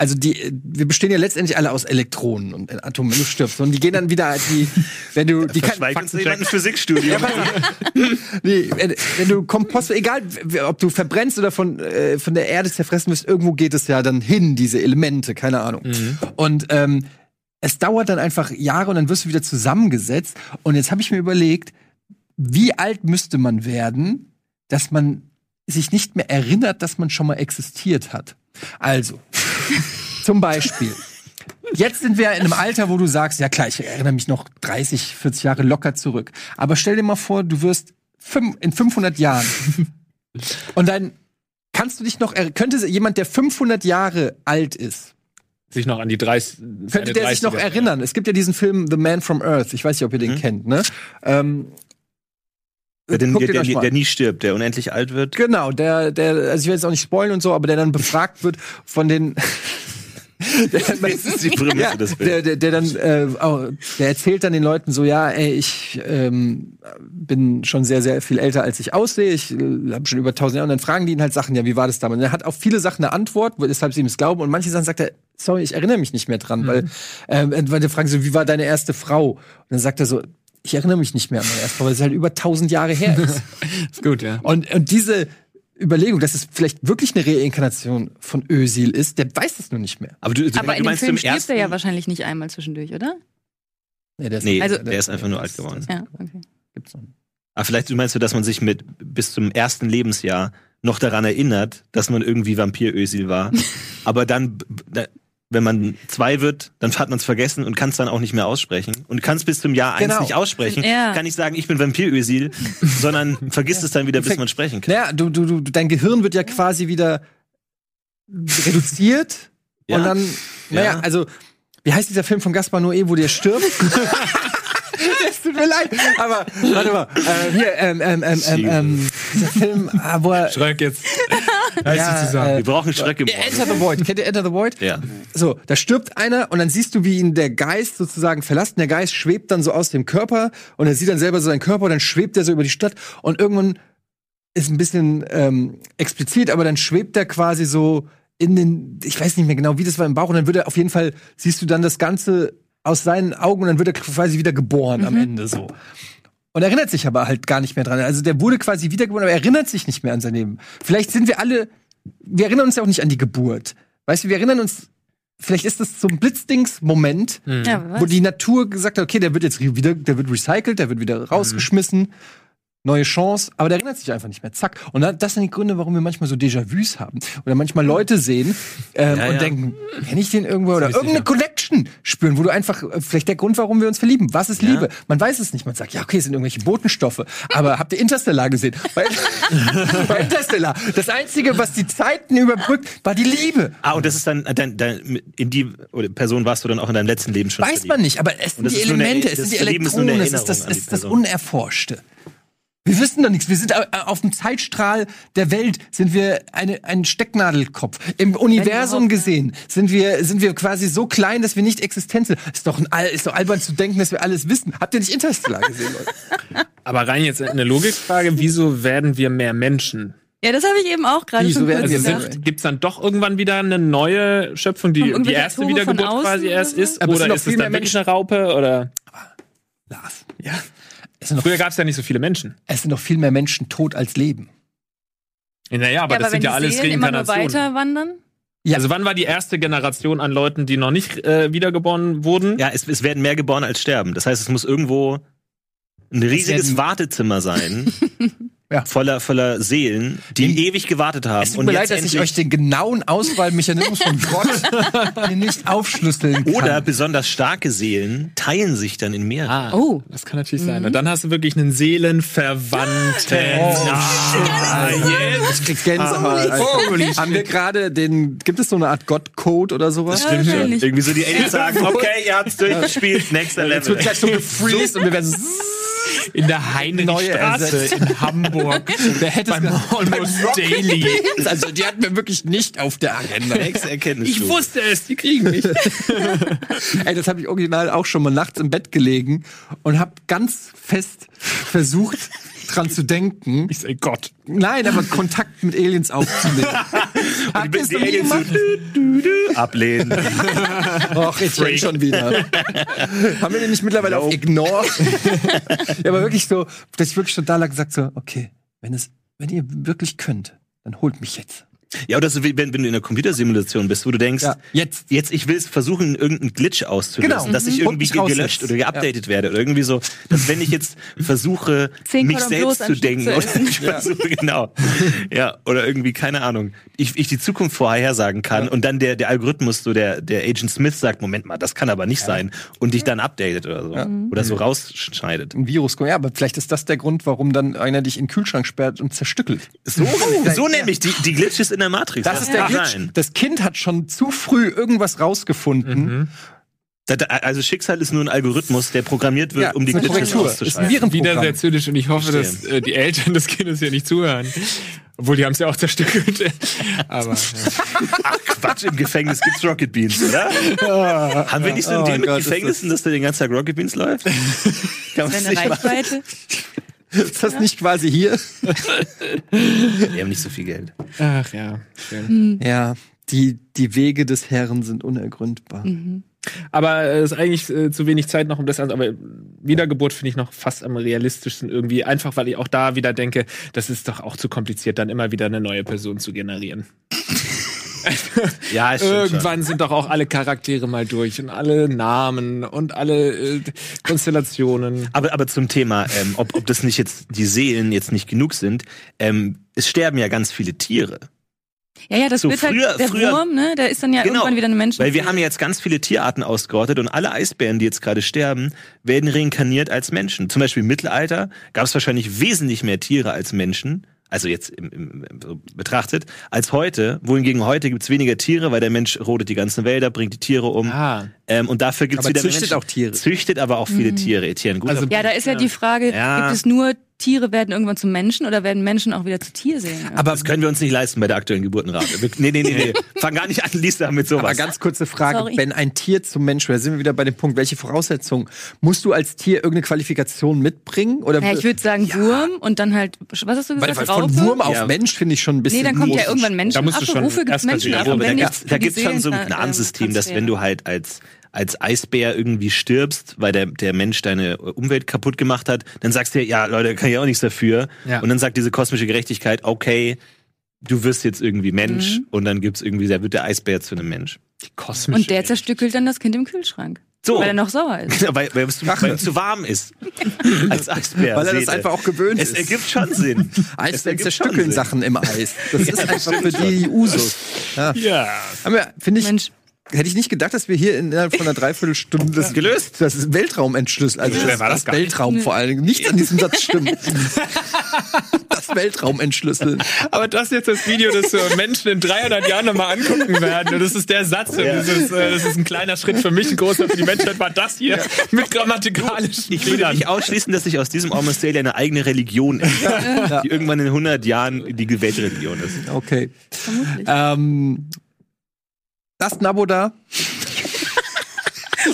also die, wir bestehen ja letztendlich alle aus Elektronen und Atomen, wenn du stirbst. Und die gehen dann wieder, die, wenn du, die kann, Fakten jemand ein Physikstudium. Nee, wenn, wenn du Kompost, egal ob du verbrennst oder von, äh, von der Erde zerfressen wirst, irgendwo geht es ja dann hin, diese Elemente, keine Ahnung. Und ähm, es dauert dann einfach Jahre und dann wirst du wieder zusammengesetzt. Und jetzt habe ich mir überlegt, wie alt müsste man werden, dass man sich nicht mehr erinnert, dass man schon mal existiert hat. Also, zum Beispiel. Jetzt sind wir in einem Alter, wo du sagst, ja klar, ich erinnere mich noch 30, 40 Jahre locker zurück. Aber stell dir mal vor, du wirst in 500 Jahren und dann kannst du dich noch, könnte jemand, der 500 Jahre alt ist, Sich noch an die 30. könnte der sich noch erinnern? Es gibt ja diesen Film The Man from Earth. Ich weiß nicht, ob ihr den kennt, ne? Ähm, Der, den, der, der, der nie stirbt, der unendlich alt wird. Genau, der, der, also ich will jetzt auch nicht spoilen und so, aber der dann befragt wird von den. der, Das ist die Prämisse ja, des der, Films. der, der dann, äh, auch, der erzählt dann den Leuten so, ja, ey, ich ähm, bin schon sehr, sehr viel älter, als ich aussehe. Ich äh, habe schon über tausend Jahre. Und dann fragen die ihn halt Sachen, ja, wie war das damals? Und er hat auf viele Sachen eine Antwort, weshalb sie ihm es glauben. Und manche Sachen sagt er, sorry, ich erinnere mich nicht mehr dran, weil, ähm, weil die fragen so, wie war deine erste Frau? Und dann sagt er so, ich erinnere mich nicht mehr an meine erste Frau, weil es halt über tausend Jahre her ist. Ist gut, ja. Und, und diese Überlegung, dass es vielleicht wirklich eine Reinkarnation von Özil ist, der weiß es nur nicht mehr. Aber du, du, aber du in dem meinst Film im stirbt ersten. er ja wahrscheinlich nicht einmal zwischendurch, oder? Nee, der ist, Nee, Also- der ist einfach nur alt geworden. Ja, okay. gibt's noch nicht. Aber vielleicht meinst du, dass man sich mit bis zum ersten Lebensjahr noch daran erinnert, dass man irgendwie Vampir-Ösil war. aber dann, wenn man zwei wird, dann hat man es vergessen und kann es dann auch nicht mehr aussprechen. Und kann es bis zum Jahr eins Genau. nicht aussprechen. Ja. Kann nicht sagen, ich bin Vampir-Ösil, sondern vergisst es dann wieder, bis man sprechen kann. Naja, du, du, du, dein Gehirn wird ja quasi wieder reduziert Ja. und dann, naja, Ja. also, wie heißt dieser Film von Gaspar Noé, wo der stirbt? Es tut mir leid, aber warte mal, äh, hier, ähm, ähm, ähm, ähm, ähm, dieser Film, ah, wo er, Schröck jetzt. Heißt Ja, nicht zu sagen. Wir brauchen Schreck im Enter the Void, kennt ihr Enter the Void? Ja. So, da stirbt einer und dann siehst du, wie ihn der Geist sozusagen verlässt. Und der Geist schwebt dann so aus dem Körper und er sieht dann selber so seinen Körper und dann schwebt er so über die Stadt und irgendwann ist ein bisschen ähm, explizit, aber dann schwebt er quasi so in den, ich weiß nicht mehr genau, wie das war im Bauch und dann wird er auf jeden Fall, siehst du dann das Ganze aus seinen Augen und dann wird er quasi wieder geboren am Ende so. Und erinnert sich aber halt gar nicht mehr dran. Also der wurde quasi wiedergeboren, aber er erinnert sich nicht mehr an sein Leben. Vielleicht sind wir alle, wir erinnern uns ja auch nicht an die Geburt. Weißt du, wir erinnern uns, vielleicht ist das so ein Blitzdings-Moment, Ja, wer wo die Natur gesagt hat, okay, der wird jetzt wieder, der wird recycelt, der wird wieder rausgeschmissen, neue Chance, aber der erinnert sich einfach nicht mehr. Zack. Und da- das sind die Gründe, warum wir manchmal so Déjà-vus haben. Oder manchmal Leute sehen ähm, Ja, und ja. denken, kenne ich den irgendwo? Oder irgendeine Connection Passion spüren, wo du einfach, äh, vielleicht der Grund, warum wir uns verlieben. Was ist Liebe? Man weiß es nicht. Man sagt, ja, okay, es sind irgendwelche Botenstoffe. Aber habt ihr Interstellar gesehen? Bei, bei Interstellar. Das Einzige, was die Zeiten überbrückt, war die Liebe. Ah, und das ist dann, dann, dann in die Person warst du dann auch in deinem letzten Leben schon Weiß verliebt. man nicht, aber es sind die nur eine- Elemente, es sind die Elektronen, es ist das, ist das. Unerforschte. Wir wissen doch nichts. Wir sind äh, auf dem Zeitstrahl der Welt sind wir eine, ein Stecknadelkopf. Im Universum gesehen sind wir sind wir quasi so klein, dass wir nicht existent sind. Ist doch ein ist doch albern zu denken, dass wir alles wissen. Habt ihr nicht Interstellar gesehen? Leute? Aber rein jetzt eine Logikfrage, wieso werden wir mehr Menschen? Ja, das habe ich eben auch gerade Wieso schon werden kurz wir Also mehr gedacht. sind, gibt's dann doch irgendwann wieder eine neue Schöpfung, die die erste von Wiedergeburt quasi oder erst ist? Es oder noch ist viel es mehr dann wirklich eine Raupe? Oder Lars. ja. Es Früher gab's ja nicht so viele Menschen. es sind noch viel mehr Menschen tot als leben. Naja, aber ja, das aber sind wenn ja die alles Seelen immer nur Reinkarnationen. weiter wandern? Ja. Also wann war die erste Generation an Leuten, die noch nicht äh, wiedergeboren wurden? Ja, es, es werden mehr geboren als sterben. Das heißt, es muss irgendwo ein riesiges Wartezimmer sein. Ja. Voller, voller Seelen, die Im- ewig gewartet haben. Es tut mir leid, dass ich euch den genauen Auswahlmechanismus von Gott hier nicht aufschlüsseln kann. Oder besonders starke Seelen teilen sich dann in mehrere. Ah, Oh. das kann natürlich sein. Und dann hast du wirklich einen Seelenverwandten. Oh, Ah, yes. Ich krieg Gänsehaut. Holy Haben wir gerade den, gibt es so eine Art Gott-Code oder sowas? Ja, wahrscheinlich. Irgendwie so die Aliens sagen, okay, ihr habt's durchgespielt, nächster Jetzt wird Level. gleich so gefreezed und wir werden so, In der Neue Heinrichstraße in Hamburg. wer hätte Beim? Almost Daily. Also die hatten wir wirklich nicht auf der Agenda. Ich wusste es, die kriegen mich. Ey, das habe ich original auch schon mal nachts im Bett gelegen und habe ganz fest versucht dran zu denken. Ich sag Gott. Nein, aber Kontakt mit Aliens aufzunehmen. Ihr es noch Aliens so dü, dü, dü, ablehnen. Och, jetzt Ray schon wieder. Haben wir den nicht mittlerweile auf Ignore? ja, aber wirklich so, dass ich wirklich schon da lag gesagt so, okay, wenn es, wenn ihr wirklich könnt, dann holt mich jetzt. Ja, oder so wie wenn, wenn du in einer Computersimulation bist, wo du denkst, Ja, jetzt. jetzt ich will es versuchen, irgendeinen Glitch auszulösen, Genau. dass ich Mhm. irgendwie gelöscht oder geupdatet werde oder irgendwie so, dass wenn ich jetzt versuche, mich selbst zu denken oder ich versuche, genau, ja, oder irgendwie, keine Ahnung, ich, ich die Zukunft vorhersagen kann und dann der, der Algorithmus, so der, der Agent Smith sagt, Moment mal, das kann aber nicht sein und dich dann updatet oder so. Oder so rausschneidet. Ein Virus, ja, aber vielleicht ist das der Grund, warum dann einer dich in den Kühlschrank sperrt und zerstückelt. So, so nämlich die, die Glitches in der Matrix. Das ist der Glitch. sein. Das Kind hat schon zu früh irgendwas rausgefunden. Da- Also Schicksal ist nur ein Algorithmus, der programmiert wird, Ja, um die ist Glitches Korrektur. Ist ein auszuschalten. Virenprogramm. Wieder sehr zynisch und ich hoffe, dass äh, die Eltern des Kindes hier nicht zuhören. Obwohl, die haben es ja auch zerstückelt. Aber ja. Ach Quatsch, im Gefängnis gibt's Rocket Beans, oder? Haben wir nicht so einen Oh Deal mit Gott, ist Gefängnissen, dass da den ganzen Tag Rocket Beans läuft? Kann man das Deine nicht machen? Ist das nicht quasi hier? Die haben nicht so viel Geld. Ach ja, schön. Ja, die, die Wege des Herrn sind unergründbar. Aber äh, es ist eigentlich äh, zu wenig Zeit noch, um das an. Aber Wiedergeburt finde ich noch fast am realistischsten irgendwie. Einfach, weil ich auch da wieder denke, das ist doch auch zu kompliziert, dann immer wieder eine neue Person zu generieren. Ja, ist Irgendwann sind doch auch alle Charaktere mal durch und alle Namen und alle äh, Konstellationen. Aber, aber zum Thema, ähm, ob, ob das nicht jetzt die Seelen jetzt nicht genug sind, ähm, es sterben ja ganz viele Tiere. Ja, ja, das So, wird früher- halt der früher- Wurm, ne? Der ist dann ja irgendwann wieder eine Menschen. Weil wir haben ja jetzt ganz viele Tierarten ausgerottet und alle Eisbären, die jetzt gerade sterben, werden reinkarniert als Menschen. Zum Beispiel im Mittelalter gab es wahrscheinlich wesentlich mehr Tiere als Menschen. Also jetzt im, im, im, so betrachtet, als heute. Wohingegen heute gibt's weniger Tiere, weil der Mensch rodet die ganzen Wälder, bringt die Tiere um. Ah. Ähm, und dafür gibt's Aber wieder mehr züchtet Menschen. auch Tiere. Züchtet aber auch viele Tiere. Etienne, gut. Also- ja, da ist ja, die Frage, Ja. gibt es nur Tiere werden irgendwann zu Menschen oder werden Menschen auch wieder zu Tierseelen? Aber, das können wir uns nicht leisten bei der aktuellen Geburtenrate. Wir, nee, nee, nee, nee. Fang gar nicht an, Lisa, mit sowas. aber ganz kurze Frage, Sorry. wenn ein Tier zum Mensch wäre, sind wir wieder bei dem Punkt, welche Voraussetzungen? Musst du als Tier irgendeine Qualifikation mitbringen? Oder ja, ich würde sagen Wurm und dann halt, was hast du gesagt, weil von? Wurm auf Ja. Mensch finde ich schon ein bisschen Nee, dann kommt ja irgendwann Menschen. Da musst du schon wofür gibt's Menschen? die ab? Ja, da da die gibt's schon so ein Seelen, Gnadensystem, ähm, dass wenn du halt als als Eisbär irgendwie stirbst, weil der, der Mensch deine Umwelt kaputt gemacht hat, dann sagst du ja, ja, Leute, kann ich auch nichts dafür. Ja. Und dann sagt diese kosmische Gerechtigkeit, okay, du wirst jetzt irgendwie Mensch und dann gibt's irgendwie, da wird der Eisbär zu einem Mensch. Die kosmische Und der zerstückelt dann das Kind im Kühlschrank. So. Weil er noch sauer ist. weil, weil, es zu, weil es zu warm ist. Als Eisbär. Weil er das einfach auch gewöhnt Es ist. ergibt schon Sinn. Es Eisbären zerstückeln Sinn. Sachen im Eis. Das ist einfach für die Usus. Ja. Ja. Aber finde ich, Mensch, hätte ich nicht gedacht, dass wir hier innerhalb von einer Dreiviertelstunde das Gelöst? Das ist Weltraum entschlüsseln. Also das, war das das gar nicht. Weltraum vor allen Dingen. Nichts an diesem Satz stimmt. das Weltraum entschlüsseln. Aber das ist jetzt das Video, das so Menschen in 300 Jahren nochmal angucken werden. Und das ist der Satz. Und das, ist, äh, das ist ein kleiner Schritt für mich, ein großer für die Menschheit. War das hier mit grammatikalischen Ich würde nicht ausschließen, dass sich aus diesem Almost Daily eine eigene Religion entwickelt, die irgendwann in 100 Jahren die Weltreligion ist. Okay. Ähm, lasst ein Abo da.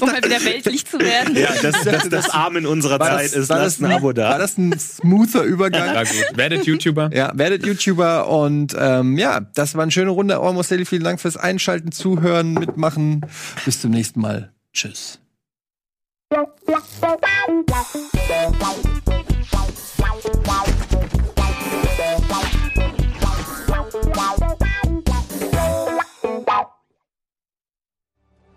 Um halt wieder weltlich zu werden. Ja, das, das, das Amen unserer Zeit ist, lasst ein Abo War da. das ein smoother Übergang? Ja, gut. Werdet YouTuber. Ja, werdet YouTuber und ähm, ja, das war eine schöne Runde. Almost Daily. Vielen Dank fürs Einschalten, Zuhören, Mitmachen. Bis zum nächsten Mal. Tschüss.